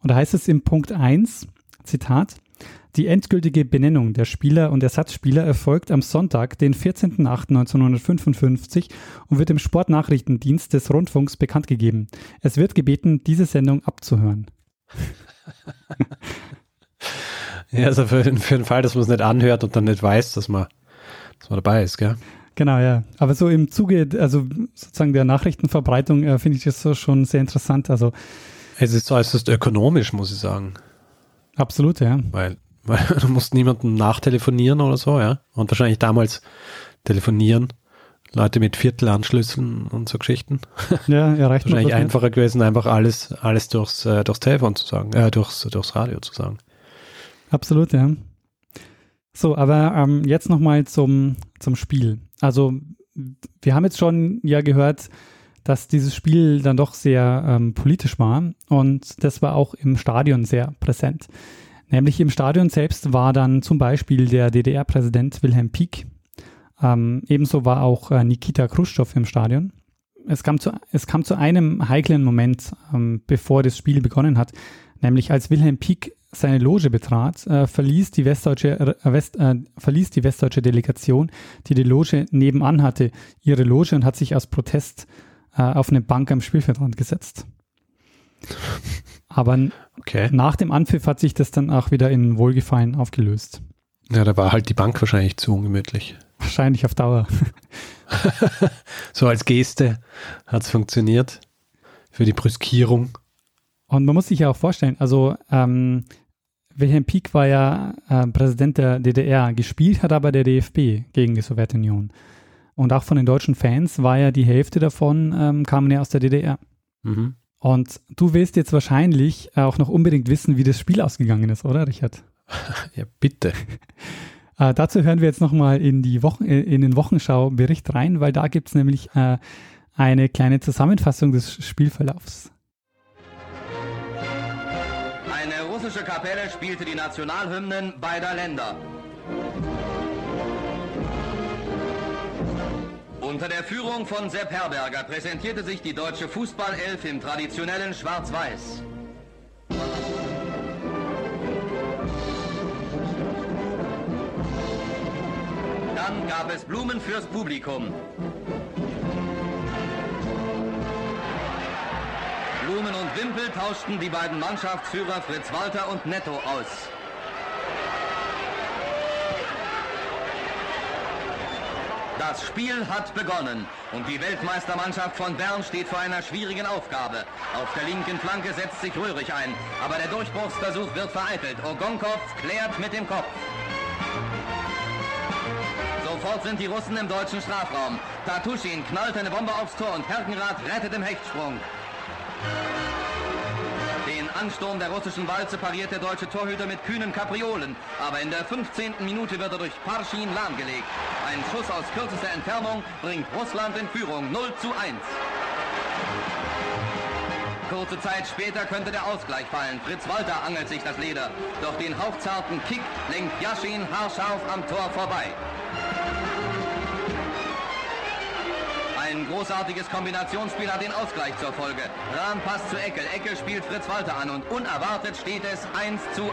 Und da heißt es im Punkt 1, Zitat, die endgültige Benennung der Spieler und Ersatzspieler erfolgt am Sonntag, den 14.08.1955 und wird im Sportnachrichtendienst des Rundfunks bekannt gegeben. Es wird gebeten, diese Sendung abzuhören. (laughs) ja, also für, für den Fall, dass man es nicht anhört und dann nicht weiß, dass man dass man dabei ist, gell? Genau, ja. Aber so im Zuge, also sozusagen der Nachrichtenverbreitung äh, finde ich das so schon sehr interessant. Also es ist äußerst ökonomisch, muss ich sagen. Absolut, ja. Weil, (laughs) weil du musst niemandem nachtelefonieren oder so, ja. Und wahrscheinlich damals telefonieren. Leute mit Viertelanschlüssen und so Geschichten. (laughs) Ja, erreicht Wahrscheinlich einfacher nicht. gewesen, einfach alles, alles durchs, äh, durchs Telefon zu sagen, äh, durchs, durchs Radio zu sagen. Absolut, ja. So, aber ähm, jetzt nochmal zum, zum Spiel. Also, wir haben jetzt schon ja gehört, dass dieses Spiel dann doch sehr ähm, politisch war und das war auch im Stadion sehr präsent. Nämlich im Stadion selbst war dann zum Beispiel der DDR-Präsident Wilhelm Pieck. Ähm, ebenso war auch äh, Nikita Khrushchev im Stadion. Es kam zu, es kam zu einem heiklen Moment, ähm, bevor das Spiel begonnen hat, nämlich als Wilhelm Pieck seine Loge betrat, äh, verließ, die westdeutsche, äh, West, äh, verließ die westdeutsche Delegation, die die Loge nebenan hatte, ihre Loge und hat sich aus Protest äh, auf eine Bank am Spielfeldrand gesetzt. Aber okay. nach dem Anpfiff hat sich das dann auch wieder in Wohlgefallen aufgelöst. Ja, da war halt die Bank wahrscheinlich zu ungemütlich. Wahrscheinlich auf Dauer. (laughs) so als Geste hat es funktioniert. Für die Brüskierung. Und man muss sich ja auch vorstellen, also ähm, Wilhelm Pieck war ja äh, Präsident der DDR, gespielt hat aber der DFB gegen die Sowjetunion. Und auch von den deutschen Fans war ja die Hälfte davon, ähm, kamen ja aus der DDR. Mhm. Und du willst jetzt wahrscheinlich auch noch unbedingt wissen, wie das Spiel ausgegangen ist, oder Richard? (laughs) Ja, bitte. (laughs) äh, dazu hören wir jetzt nochmal in, die Wochen, äh, in den Wochenschau-Bericht rein, weil da gibt es nämlich äh, eine kleine Zusammenfassung des Spielverlaufs. Russische Kapelle spielte die Nationalhymnen beider Länder. Unter der Führung von Sepp Herberger präsentierte sich die deutsche Fußballelf im traditionellen Schwarz-Weiß. Dann gab es Blumen fürs Publikum. Wimpel tauschten die beiden Mannschaftsführer Fritz Walter und Netto aus. Das Spiel hat begonnen und die Weltmeistermannschaft von Bern steht vor einer schwierigen Aufgabe. Auf der linken Flanke setzt sich Röhrig ein, aber der Durchbruchsversuch wird vereitelt. Ogonkov klärt mit dem Kopf. Sofort sind die Russen im deutschen Strafraum. Tatuschin knallt eine Bombe aufs Tor und Herkenrath rettet im Hechtsprung. Ansturm der russischen Walze pariert der deutsche Torhüter mit kühnen Kapriolen. Aber in der 15. Minute wird er durch Parschin lahmgelegt. Ein Schuss aus kürzester Entfernung bringt Russland in Führung 0 zu 1. Kurze Zeit später könnte der Ausgleich fallen. Fritz Walter angelt sich das Leder. Doch den hauchzarten Kick lenkt Jaschin haarscharf am Tor vorbei. großartiges Kombinationsspiel hat den Ausgleich zur Folge. Rahn passt zu Eckel, Eckel spielt Fritz Walter an und unerwartet steht es 1 zu 1.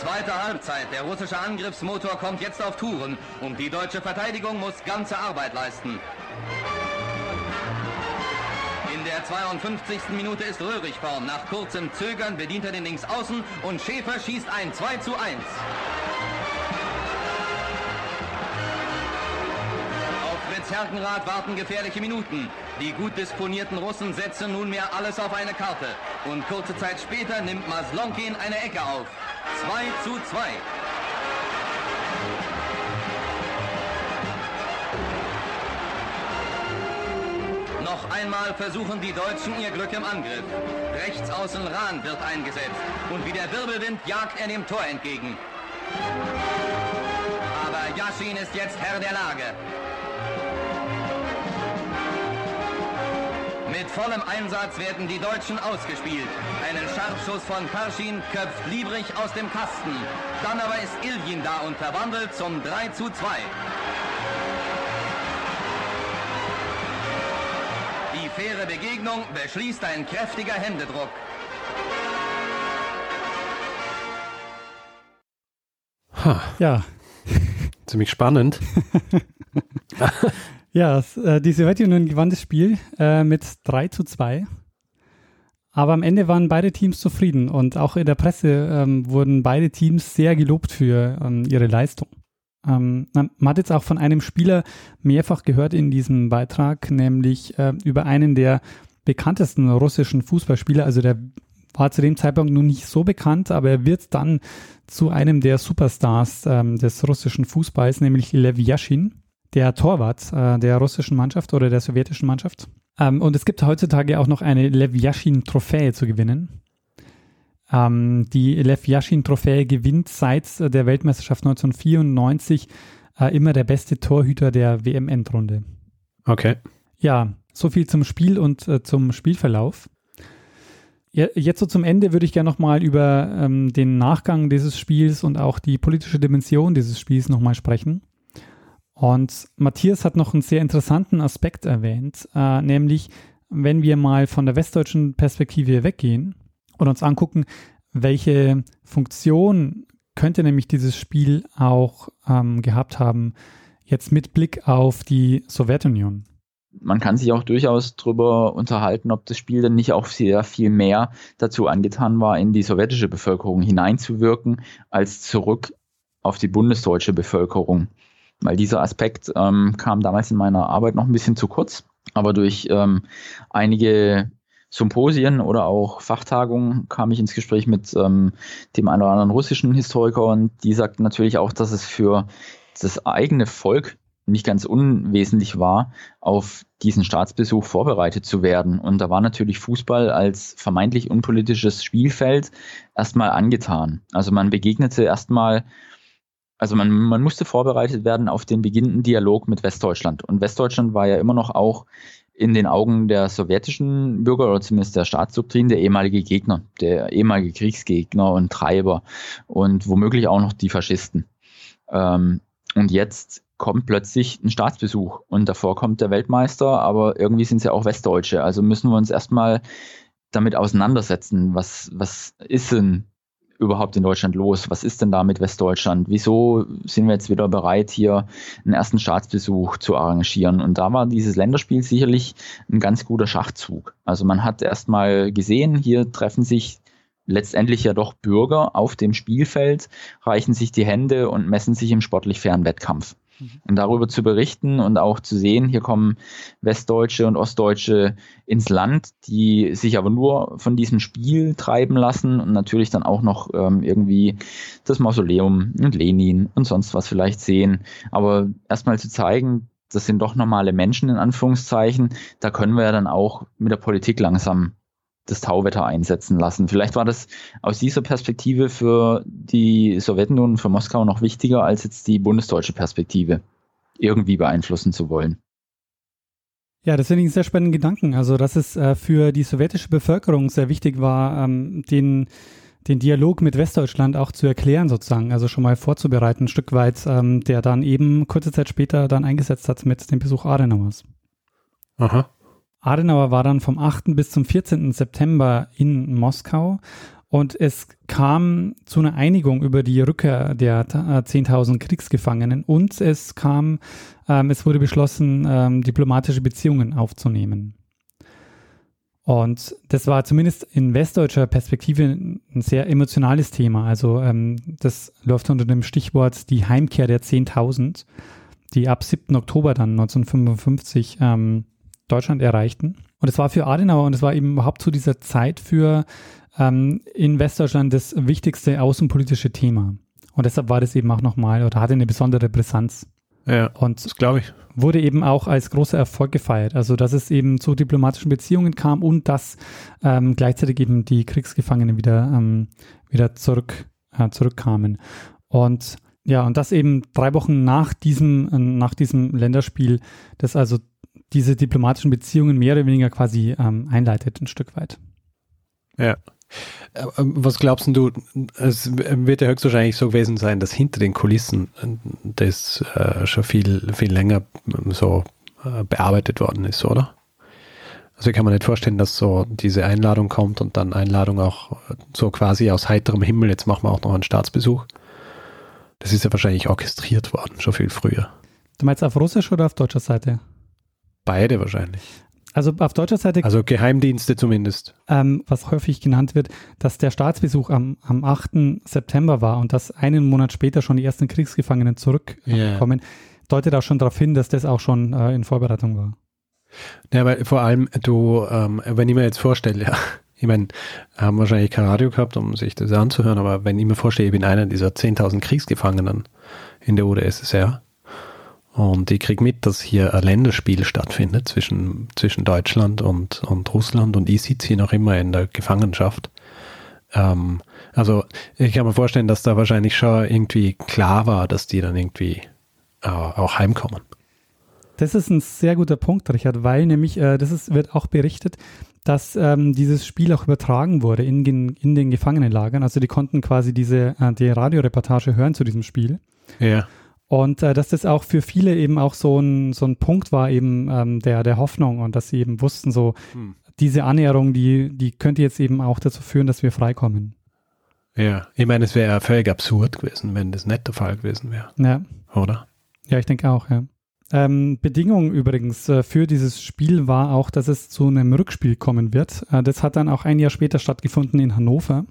Zweite Halbzeit. Der russische Angriffsmotor kommt jetzt auf Touren und die deutsche Verteidigung muss ganze Arbeit leisten. 52. Minute ist Röhrig vorn. Nach kurzem Zögern bedient er den Linksaußen und Schäfer schießt ein 2 zu 1. Auf Fritz Herkenrath warten gefährliche Minuten. Die gut disponierten Russen setzen nunmehr alles auf eine Karte. Und kurze Zeit später nimmt Maslonkin eine Ecke auf. 2 zu 2. einmal versuchen die Deutschen ihr Glück im Angriff. Rechts außen Rahn wird eingesetzt und wie der Wirbelwind jagt er dem Tor entgegen. Aber Yashin ist jetzt Herr der Lage. Mit vollem Einsatz werden die Deutschen ausgespielt. Einen Scharfschuss von Perschin köpft Liebrich aus dem Kasten. Dann aber ist Iljin da und verwandelt zum 3 zu 2. faire Begegnung beschließt ein kräftiger Händedruck. Ha, Ja, (laughs) ziemlich spannend. (laughs) ja es, äh, die Sowjetunion gewann das Spiel äh, mit 3 zu 2. Aber am Ende waren beide Teams zufrieden und auch in der Presse ähm, wurden beide Teams sehr gelobt für ähm, ihre Leistung. Ähm, man hat jetzt auch von einem Spieler mehrfach gehört in diesem Beitrag, nämlich äh, über einen der bekanntesten russischen Fußballspieler. Also der war zu dem Zeitpunkt noch nicht so bekannt, aber er wird dann zu einem der Superstars ähm, des russischen Fußballs, nämlich Lev Yashin, der Torwart äh, der russischen Mannschaft oder der sowjetischen Mannschaft. Ähm, und es gibt heutzutage auch noch eine Lev Yashin-Trophäe zu gewinnen. Ähm, die Lev Yashin-Trophäe gewinnt seit äh, der Weltmeisterschaft 1994 äh, immer der beste Torhüter der WM-Endrunde. Okay. Ja, so viel zum Spiel und äh, zum Spielverlauf. Ja, jetzt so zum Ende würde ich gerne nochmal über ähm, den Nachgang dieses Spiels und auch die politische Dimension dieses Spiels nochmal sprechen. Und Matthias hat noch einen sehr interessanten Aspekt erwähnt, äh, nämlich wenn wir mal von der westdeutschen Perspektive weggehen und uns angucken, welche Funktion könnte nämlich dieses Spiel auch ähm, gehabt haben, jetzt mit Blick auf die Sowjetunion. man kann sich auch durchaus darüber unterhalten, ob das Spiel dann nicht auch sehr viel mehr dazu angetan war, in die sowjetische Bevölkerung hineinzuwirken, als zurück auf die bundesdeutsche Bevölkerung. Weil dieser Aspekt ähm, kam damals in meiner Arbeit noch ein bisschen zu kurz, aber durch ähm, einige Symposien oder auch Fachtagungen kam ich ins Gespräch mit ähm, dem einen oder anderen russischen Historiker und die sagten natürlich auch, dass es für das eigene Volk nicht ganz unwesentlich war, auf diesen Staatsbesuch vorbereitet zu werden. Und da war natürlich Fußball als vermeintlich unpolitisches Spielfeld erstmal angetan. Also man begegnete erstmal, also man, man musste vorbereitet werden auf den beginnenden Dialog mit Westdeutschland. Und Westdeutschland war ja immer noch auch in den Augen der sowjetischen Bürger oder zumindest der Staatsdoktrin der ehemalige Gegner, der ehemalige Kriegsgegner und Treiber und womöglich auch noch die Faschisten. Ähm, und jetzt kommt plötzlich ein Staatsbesuch und davor kommt der Weltmeister, aber irgendwie sind es ja auch Westdeutsche. Also müssen wir uns erstmal damit auseinandersetzen, was, was ist denn überhaupt in Deutschland los? Was ist denn da mit Westdeutschland? Wieso sind wir jetzt wieder bereit, hier einen ersten Staatsbesuch zu arrangieren? Und da war dieses Länderspiel sicherlich ein ganz guter Schachzug. Also man hat erstmal gesehen, hier treffen sich letztendlich ja doch Bürger auf dem Spielfeld, reichen sich die Hände und messen sich im sportlich fairen Wettkampf. Und darüber zu berichten und auch zu sehen, hier kommen Westdeutsche und Ostdeutsche ins Land, die sich aber nur von diesem Spiel treiben lassen und natürlich dann auch noch ähm, irgendwie das Mausoleum und Lenin und sonst was vielleicht sehen. Aber erstmal zu zeigen, das sind doch normale Menschen in Anführungszeichen, da können wir ja dann auch mit der Politik langsam das Tauwetter einsetzen lassen. Vielleicht war das aus dieser Perspektive für die Sowjetunion und für Moskau noch wichtiger als jetzt die bundesdeutsche Perspektive irgendwie beeinflussen zu wollen. Ja, das finde ich einen sehr spannenden Gedanken. Also, dass es äh, für die sowjetische Bevölkerung sehr wichtig war, ähm, den, den Dialog mit Westdeutschland auch zu erklären, sozusagen, also schon mal vorzubereiten, ein Stück weit, ähm, der dann eben kurze Zeit später dann eingesetzt hat mit dem Besuch Adenauers. Aha. Adenauer war dann vom 8. bis zum 14. September in Moskau Und es kam zu einer Einigung über die Rückkehr der 10.000 äh, Kriegsgefangenen und es kam, ähm, es wurde beschlossen, ähm, diplomatische Beziehungen aufzunehmen. Und das war zumindest in westdeutscher Perspektive ein sehr emotionales Thema. Also ähm, das läuft unter dem Stichwort die Heimkehr der 10.000, die ab 7. Oktober dann 1955 ähm, Deutschland erreichten. Und es war für Adenauer und es war eben überhaupt zu dieser Zeit für ähm, in Westdeutschland das wichtigste außenpolitische Thema. Und deshalb war das eben auch nochmal oder hatte eine besondere Brisanz. Ja, und das glaube ich. Wurde eben auch als großer Erfolg gefeiert. Also, dass es eben zu diplomatischen Beziehungen kam und dass ähm, gleichzeitig eben die Kriegsgefangenen wieder, ähm, wieder zurück, äh, zurückkamen. Und ja, und das eben drei Wochen nach diesem, äh, nach diesem Länderspiel, das also diese diplomatischen Beziehungen mehr oder weniger quasi ähm, einleitet, ein Stück weit. Ja. Äh, was glaubst du, es wird ja höchstwahrscheinlich so gewesen sein, dass hinter den Kulissen das äh, schon viel, viel länger so äh, bearbeitet worden ist, oder? Also ich kann mir nicht vorstellen, dass so diese Einladung kommt und dann Einladung auch so quasi aus heiterem Himmel, jetzt machen wir auch noch einen Staatsbesuch. Das ist ja wahrscheinlich orchestriert worden, schon viel früher. Du meinst auf russischer oder auf deutscher Seite? Beide wahrscheinlich. Also auf deutscher Seite. Also Geheimdienste zumindest. Ähm, was häufig genannt wird, dass der Staatsbesuch am, am 8. September war und dass einen Monat später schon die ersten Kriegsgefangenen zurückkommen, yeah. deutet auch schon darauf hin, dass das auch schon äh, in Vorbereitung war. Ja, weil vor allem du, ähm, wenn ich mir jetzt vorstelle, ja, ich meine, haben wahrscheinlich kein Radio gehabt, um sich das anzuhören, aber wenn ich mir vorstelle, ich bin einer dieser 10.000 Kriegsgefangenen in der UdSSR und ich kriege mit, dass hier ein Länderspiel stattfindet zwischen, zwischen Deutschland und, und Russland und ich sitze hier noch immer in der Gefangenschaft. Ähm, also ich kann mir vorstellen, dass da wahrscheinlich schon irgendwie klar war, dass die dann irgendwie äh, auch heimkommen. Das ist ein sehr guter Punkt, Richard, weil nämlich, äh, das ist, wird auch berichtet, dass ähm, dieses Spiel auch übertragen wurde in, in den Gefangenenlagern. Also die konnten quasi diese äh, die Radioreportage hören zu diesem Spiel. Ja. Und äh, dass das auch für viele eben auch so ein, so ein Punkt war, eben ähm, der, der Hoffnung und dass sie eben wussten, so hm. diese Annäherung, die, die könnte jetzt eben auch dazu führen, dass wir freikommen. Ja, ich meine, es wäre ja völlig absurd gewesen, wenn das nicht der Fall gewesen wäre. Ja. Oder? Ja, ich denke auch, ja. Ähm, Bedingung übrigens äh, für dieses Spiel war auch, dass es zu einem Rückspiel kommen wird. Äh, das hat dann auch ein Jahr später stattgefunden in Hannover.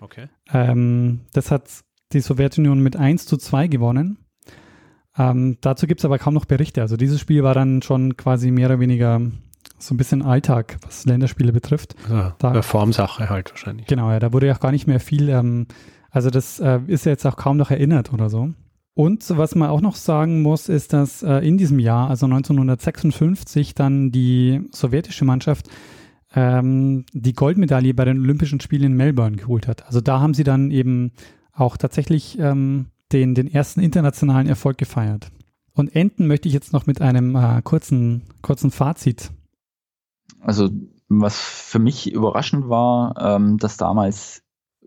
Okay. Ähm, das hat die Sowjetunion mit 1 zu 2 gewonnen. Ähm, dazu gibt es aber kaum noch Berichte. Also dieses Spiel war dann schon quasi mehr oder weniger so ein bisschen Alltag, was Länderspiele betrifft. Ja, da, Formsache halt wahrscheinlich. Genau, ja, da wurde ja auch gar nicht mehr viel, ähm, also das äh, ist ja jetzt auch kaum noch erinnert oder so. Und was man auch noch sagen muss, ist, dass äh, in diesem Jahr, also 1956, dann die sowjetische Mannschaft ähm, die Goldmedaille bei den Olympischen Spielen in Melbourne geholt hat. Also da haben sie dann eben auch tatsächlich ähm, den, den ersten internationalen Erfolg gefeiert. Und enden möchte ich jetzt noch mit einem äh, kurzen, kurzen Fazit. Also, was für mich überraschend war, ähm, dass damals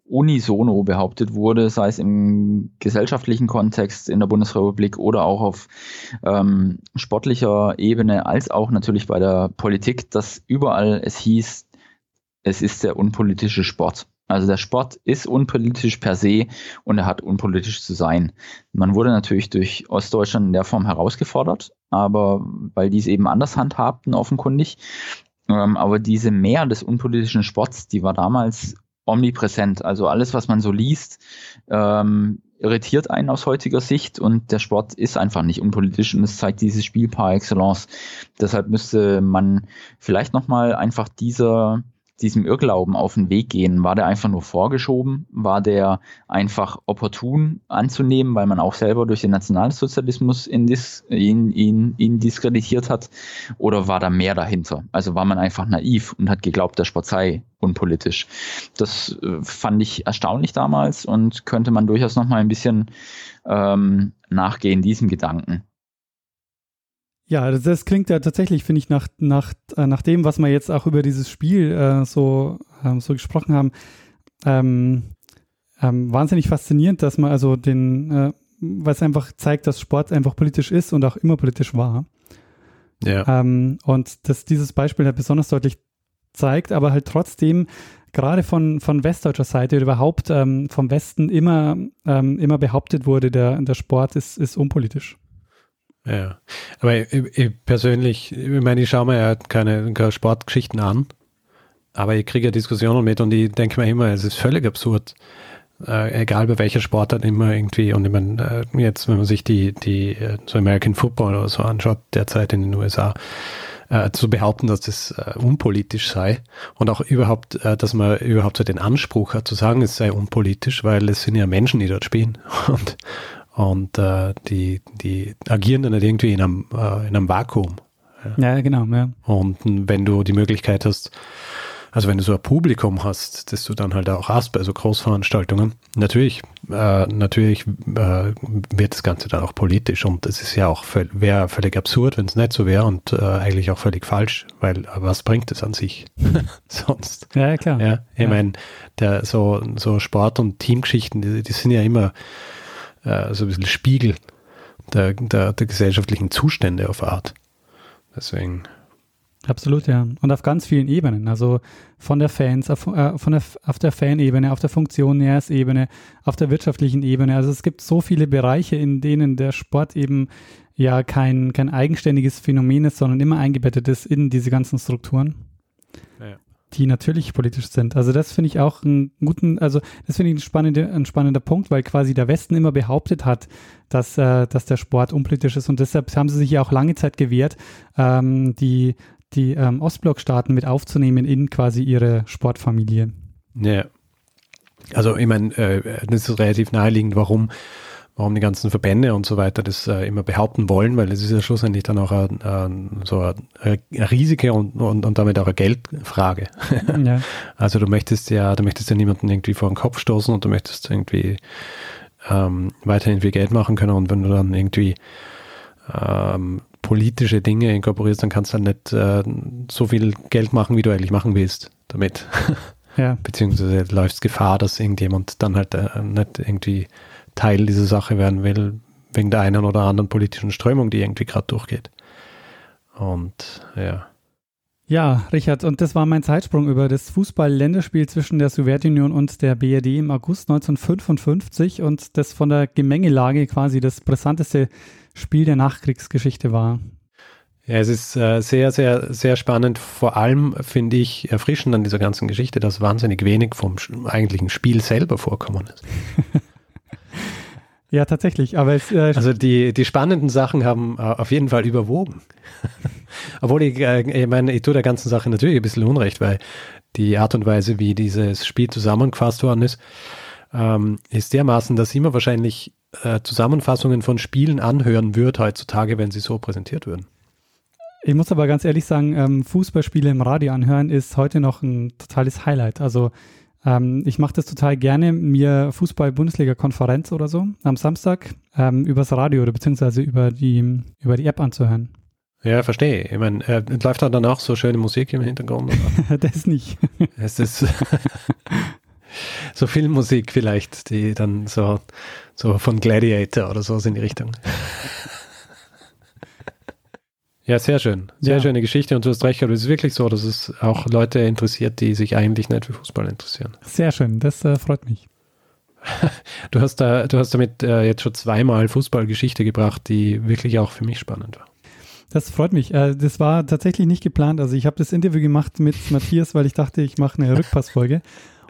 unisono behauptet wurde, sei es im gesellschaftlichen Kontext in der Bundesrepublik oder auch auf ähm, sportlicher Ebene, als auch natürlich bei der Politik, dass überall es hieß, es ist der unpolitische Sport. Also der Sport ist unpolitisch per se und er hat unpolitisch zu sein. Man wurde natürlich durch Ostdeutschland in der Form herausgefordert, aber weil die es eben anders handhabten, offenkundig. Ähm, aber diese Mehr des unpolitischen Sports, die war damals omnipräsent. Also alles, was man so liest, ähm, irritiert einen aus heutiger Sicht und der Sport ist einfach nicht unpolitisch und es zeigt dieses Spiel par excellence. Deshalb müsste man vielleicht nochmal einfach dieser diesem Irrglauben auf den Weg gehen? War der einfach nur vorgeschoben? War der einfach opportun anzunehmen, weil man auch selber durch den Nationalsozialismus ihn, ihn, ihn, ihn diskreditiert hat? Oder war da mehr dahinter? Also war man einfach naiv und hat geglaubt, der Sport sei unpolitisch? Das äh, fand ich erstaunlich damals und könnte man durchaus noch mal ein bisschen ähm, nachgehen, diesem Gedanken. Ja, das, das, klingt ja tatsächlich, finde ich, nach, nach, äh, nach dem, was wir jetzt auch über dieses Spiel äh, so, ähm, so gesprochen haben, ähm, ähm, wahnsinnig faszinierend, dass man also den, äh, weil es einfach zeigt, dass Sport einfach politisch ist und auch immer politisch war. Ja. Ähm, und dass dieses Beispiel halt besonders deutlich zeigt, aber halt trotzdem gerade von, von westdeutscher Seite oder überhaupt ähm, vom Westen immer, ähm, immer behauptet wurde, der, der Sport ist, ist unpolitisch. Ja, aber ich, ich persönlich, ich meine, ich schaue mir ja keine, keine Sportgeschichten an, aber ich kriege ja Diskussionen mit und ich denke mir immer, es ist völlig absurd, äh, egal bei welcher Sportart immer irgendwie, und ich meine, äh, jetzt, wenn man sich die, die, äh, so American Football oder so anschaut, derzeit in den USA, äh, zu behaupten, dass das äh, unpolitisch sei und auch überhaupt, äh, dass man überhaupt so den Anspruch hat zu sagen, es sei unpolitisch, weil es sind ja Menschen, die dort spielen. (laughs) Und, und äh, die, die agieren dann nicht irgendwie in einem, äh, in einem Vakuum. Ja, genau. Ja. Und wenn du die Möglichkeit hast, also wenn du so ein Publikum hast, das du dann halt auch hast bei so Großveranstaltungen, natürlich, äh, natürlich äh, wird das Ganze dann auch politisch und es ist ja auch wäre völlig absurd, wenn es nicht so wäre und äh, eigentlich auch völlig falsch, weil was bringt es an sich (laughs) sonst? Ja, klar. Ja, ich ja. meine, der so so Sport und Teamgeschichten, die, die sind ja immer äh, so ein bisschen Spiegel der, der, der gesellschaftlichen Zustände auf Art. Deswegen Absolut, ja. Und auf ganz vielen Ebenen. Also von der Fans, auf, äh, von der, auf der Fanebene, auf der Funktionärsebene, auf der wirtschaftlichen Ebene. Also es gibt so viele Bereiche, in denen der Sport eben ja kein, kein eigenständiges Phänomen ist, sondern immer eingebettet ist in diese ganzen Strukturen. Ja. Die natürlich politisch sind. Also das finde ich auch einen guten, also das finde ich ein, spannende, ein spannender Punkt, weil quasi der Westen immer behauptet hat, dass, äh, dass der Sport unpolitisch ist und deshalb haben sie sich ja auch lange Zeit gewehrt, ähm, die die ähm, Ostblockstaaten mit aufzunehmen in quasi ihre Sportfamilie. Ja. Also ich meine, äh, das ist relativ naheliegend, warum, warum die ganzen Verbände und so weiter das äh, immer behaupten wollen, weil es ist ja schlussendlich dann auch ein, ein, so ein, Risiko und, und, und damit auch eine Geldfrage. Ja. (laughs) Also du möchtest ja, du möchtest ja niemanden irgendwie vor den Kopf stoßen und du möchtest irgendwie ähm, weiterhin viel Geld machen können und wenn du dann irgendwie ähm, politische Dinge inkorporierst, dann kannst du halt nicht äh, so viel Geld machen, wie du eigentlich machen willst damit. Ja. (laughs) Beziehungsweise läufst Gefahr, dass irgendjemand dann halt äh, nicht irgendwie Teil dieser Sache werden will, wegen der einen oder anderen politischen Strömung, die irgendwie gerade durchgeht. Und ja. Ja, Richard, und das war mein Zeitsprung über das Fußball-Länderspiel zwischen der Sowjetunion und der BRD im August 1955 und das von der Gemengelage quasi das brisanteste Spiel der Nachkriegsgeschichte war. Ja, es ist äh, sehr, sehr, sehr spannend. Vor allem finde ich erfrischend an dieser ganzen Geschichte, dass wahnsinnig wenig vom eigentlichen Spiel selber vorkommen ist. (laughs) ja, tatsächlich. Aber es, äh, also die, die spannenden Sachen haben äh, auf jeden Fall überwogen. (laughs) Obwohl ich, äh, ich meine, ich tue der ganzen Sache natürlich ein bisschen Unrecht, weil die Art und Weise, wie dieses Spiel zusammengefasst worden ist, ähm, ist dermaßen, dass immer wahrscheinlich äh, Zusammenfassungen von Spielen anhören würde heutzutage, wenn sie so präsentiert würden. Ich muss aber ganz ehrlich sagen, ähm, Fußballspiele im Radio anhören ist heute noch ein totales Highlight. Also ähm, ich mache das total gerne, mir Fußball-Bundesliga-Konferenz oder so am Samstag ähm, übers Radio oder beziehungsweise über die, über die App anzuhören. Ja, verstehe. Ich meine, äh, läuft da dann auch so schöne Musik im Hintergrund? (laughs) das nicht. es ist (laughs) so Filmmusik vielleicht, die dann so, so von Gladiator oder so in die Richtung. Ja, sehr schön. Sehr ja. schöne Geschichte und du hast recht, aber es ist wirklich so, dass es auch Leute interessiert, die sich eigentlich nicht für Fußball interessieren. Sehr schön, das äh, freut mich. (laughs) Du hast, da, du hast damit äh, jetzt schon zweimal Fußballgeschichte gebracht, die wirklich auch für mich spannend war. Das freut mich. Äh, das war tatsächlich nicht geplant. Also ich habe das Interview gemacht mit Matthias, weil ich dachte, ich mache eine (laughs) Rückpassfolge.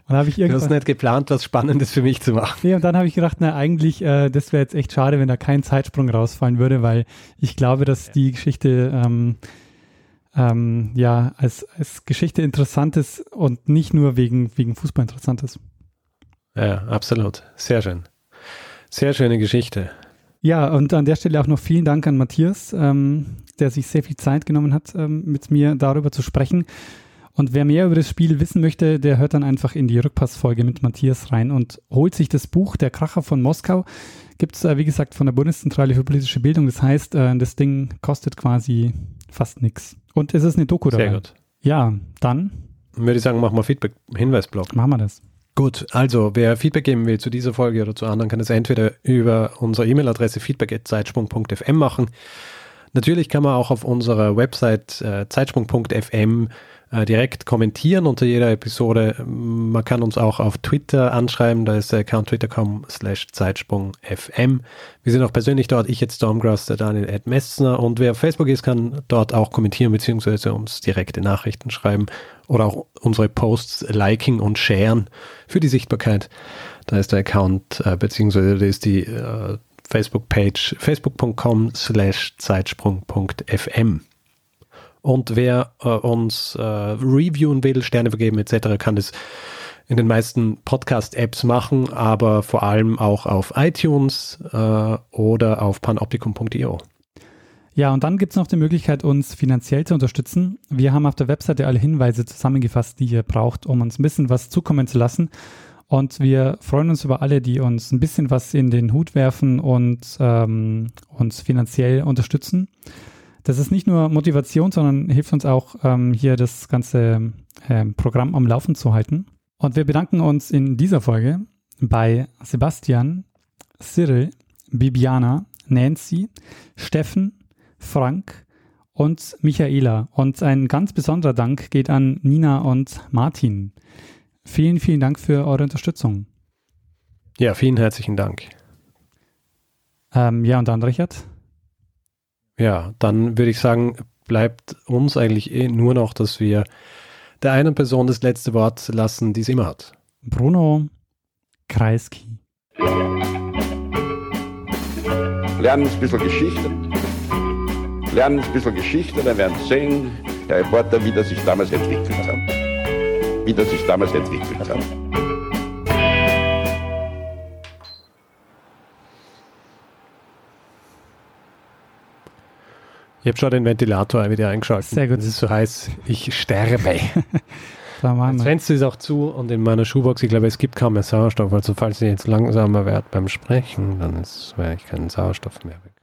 Und habe ich irgendwann, du hast nicht geplant, was Spannendes für mich zu machen. Nee, und dann habe ich gedacht, na eigentlich, äh, das wäre jetzt echt schade, wenn da kein Zeitsprung rausfallen würde, weil ich glaube, dass die Geschichte ähm, ähm, ja als, als Geschichte interessant ist und nicht nur wegen, wegen Fußball interessant ist. Ja, absolut. Sehr schön. Sehr schöne Geschichte. Ja, und an der Stelle auch noch vielen Dank an Matthias, ähm, der sich sehr viel Zeit genommen hat, ähm, mit mir darüber zu sprechen. Und wer mehr über das Spiel wissen möchte, der hört dann einfach in die Rückpassfolge mit Matthias rein und holt sich das Buch Der Kracher von Moskau. Gibt es, äh, wie gesagt, von der Bundeszentrale für politische Bildung. Das heißt, äh, das Ding kostet quasi fast nichts. Und es ist eine Doku dabei. Sehr gut. Ja, dann. Würde ich sagen, machen wir Feedback-Hinweisblock. Machen wir das. Gut, also wer Feedback geben will zu dieser Folge oder zu anderen, kann es entweder über unsere E-Mail-Adresse feedback.zeitsprung.fm machen. Natürlich kann man auch auf unserer Website äh, zeitsprung.fm äh, direkt kommentieren unter jeder Episode. Man kann uns auch auf Twitter anschreiben, da ist der Account twitter.com slash Zeitsprung.fm. Wir sind auch persönlich dort, ich jetzt Stormgrass, der Daniel Ed Messner und wer auf Facebook ist, kann dort auch kommentieren beziehungsweise uns direkte Nachrichten schreiben oder auch unsere Posts liken und sharen für die Sichtbarkeit. Da ist der Account, äh, beziehungsweise da ist die äh, Facebook-Page facebook.com slash zeitsprung.fm. Und wer äh, uns äh, reviewen will, Sterne vergeben etc., kann das in den meisten Podcast-Apps machen, aber vor allem auch auf iTunes äh, oder auf panoptikum.io. Ja, und dann gibt es noch die Möglichkeit, uns finanziell zu unterstützen. Wir haben auf der Webseite alle Hinweise zusammengefasst, die ihr braucht, um uns ein bisschen was zukommen zu lassen. Und wir freuen uns über alle, die uns ein bisschen was in den Hut werfen und ähm, uns finanziell unterstützen. Das ist nicht nur Motivation, sondern hilft uns auch, ähm, hier das ganze ähm, Programm am Laufen zu halten. Und wir bedanken uns in dieser Folge bei Sebastian, Cyril, Bibiana, Nancy, Steffen, Frank und Michaela. Und ein ganz besonderer Dank geht an Nina und Martin. Vielen, vielen Dank für eure Unterstützung. Ja, vielen herzlichen Dank. Ähm, ja, und dann Richard. Ja, dann würde ich sagen, bleibt uns eigentlich eh nur noch, dass wir der einen Person das letzte Wort lassen, die es immer hat. Bruno Kreisky. Lernen ein bisschen Geschichte. Lernen ein bisschen Geschichte, dann werden Sie sehen, der Reporter, wie das sich damals entwickelt hat. Wie das sich damals entwickelt hat. Ich habe schon den Ventilator wieder eingeschaltet. Sehr gut. Es ist so heiß, ich sterbe. (laughs) Das. Fenster ist auch zu und in meiner Schuhbox, ich glaube, es gibt kaum mehr Sauerstoff. Also falls ihr jetzt langsamer werdet beim Sprechen, dann ist, werde ich keinen Sauerstoff mehr weg.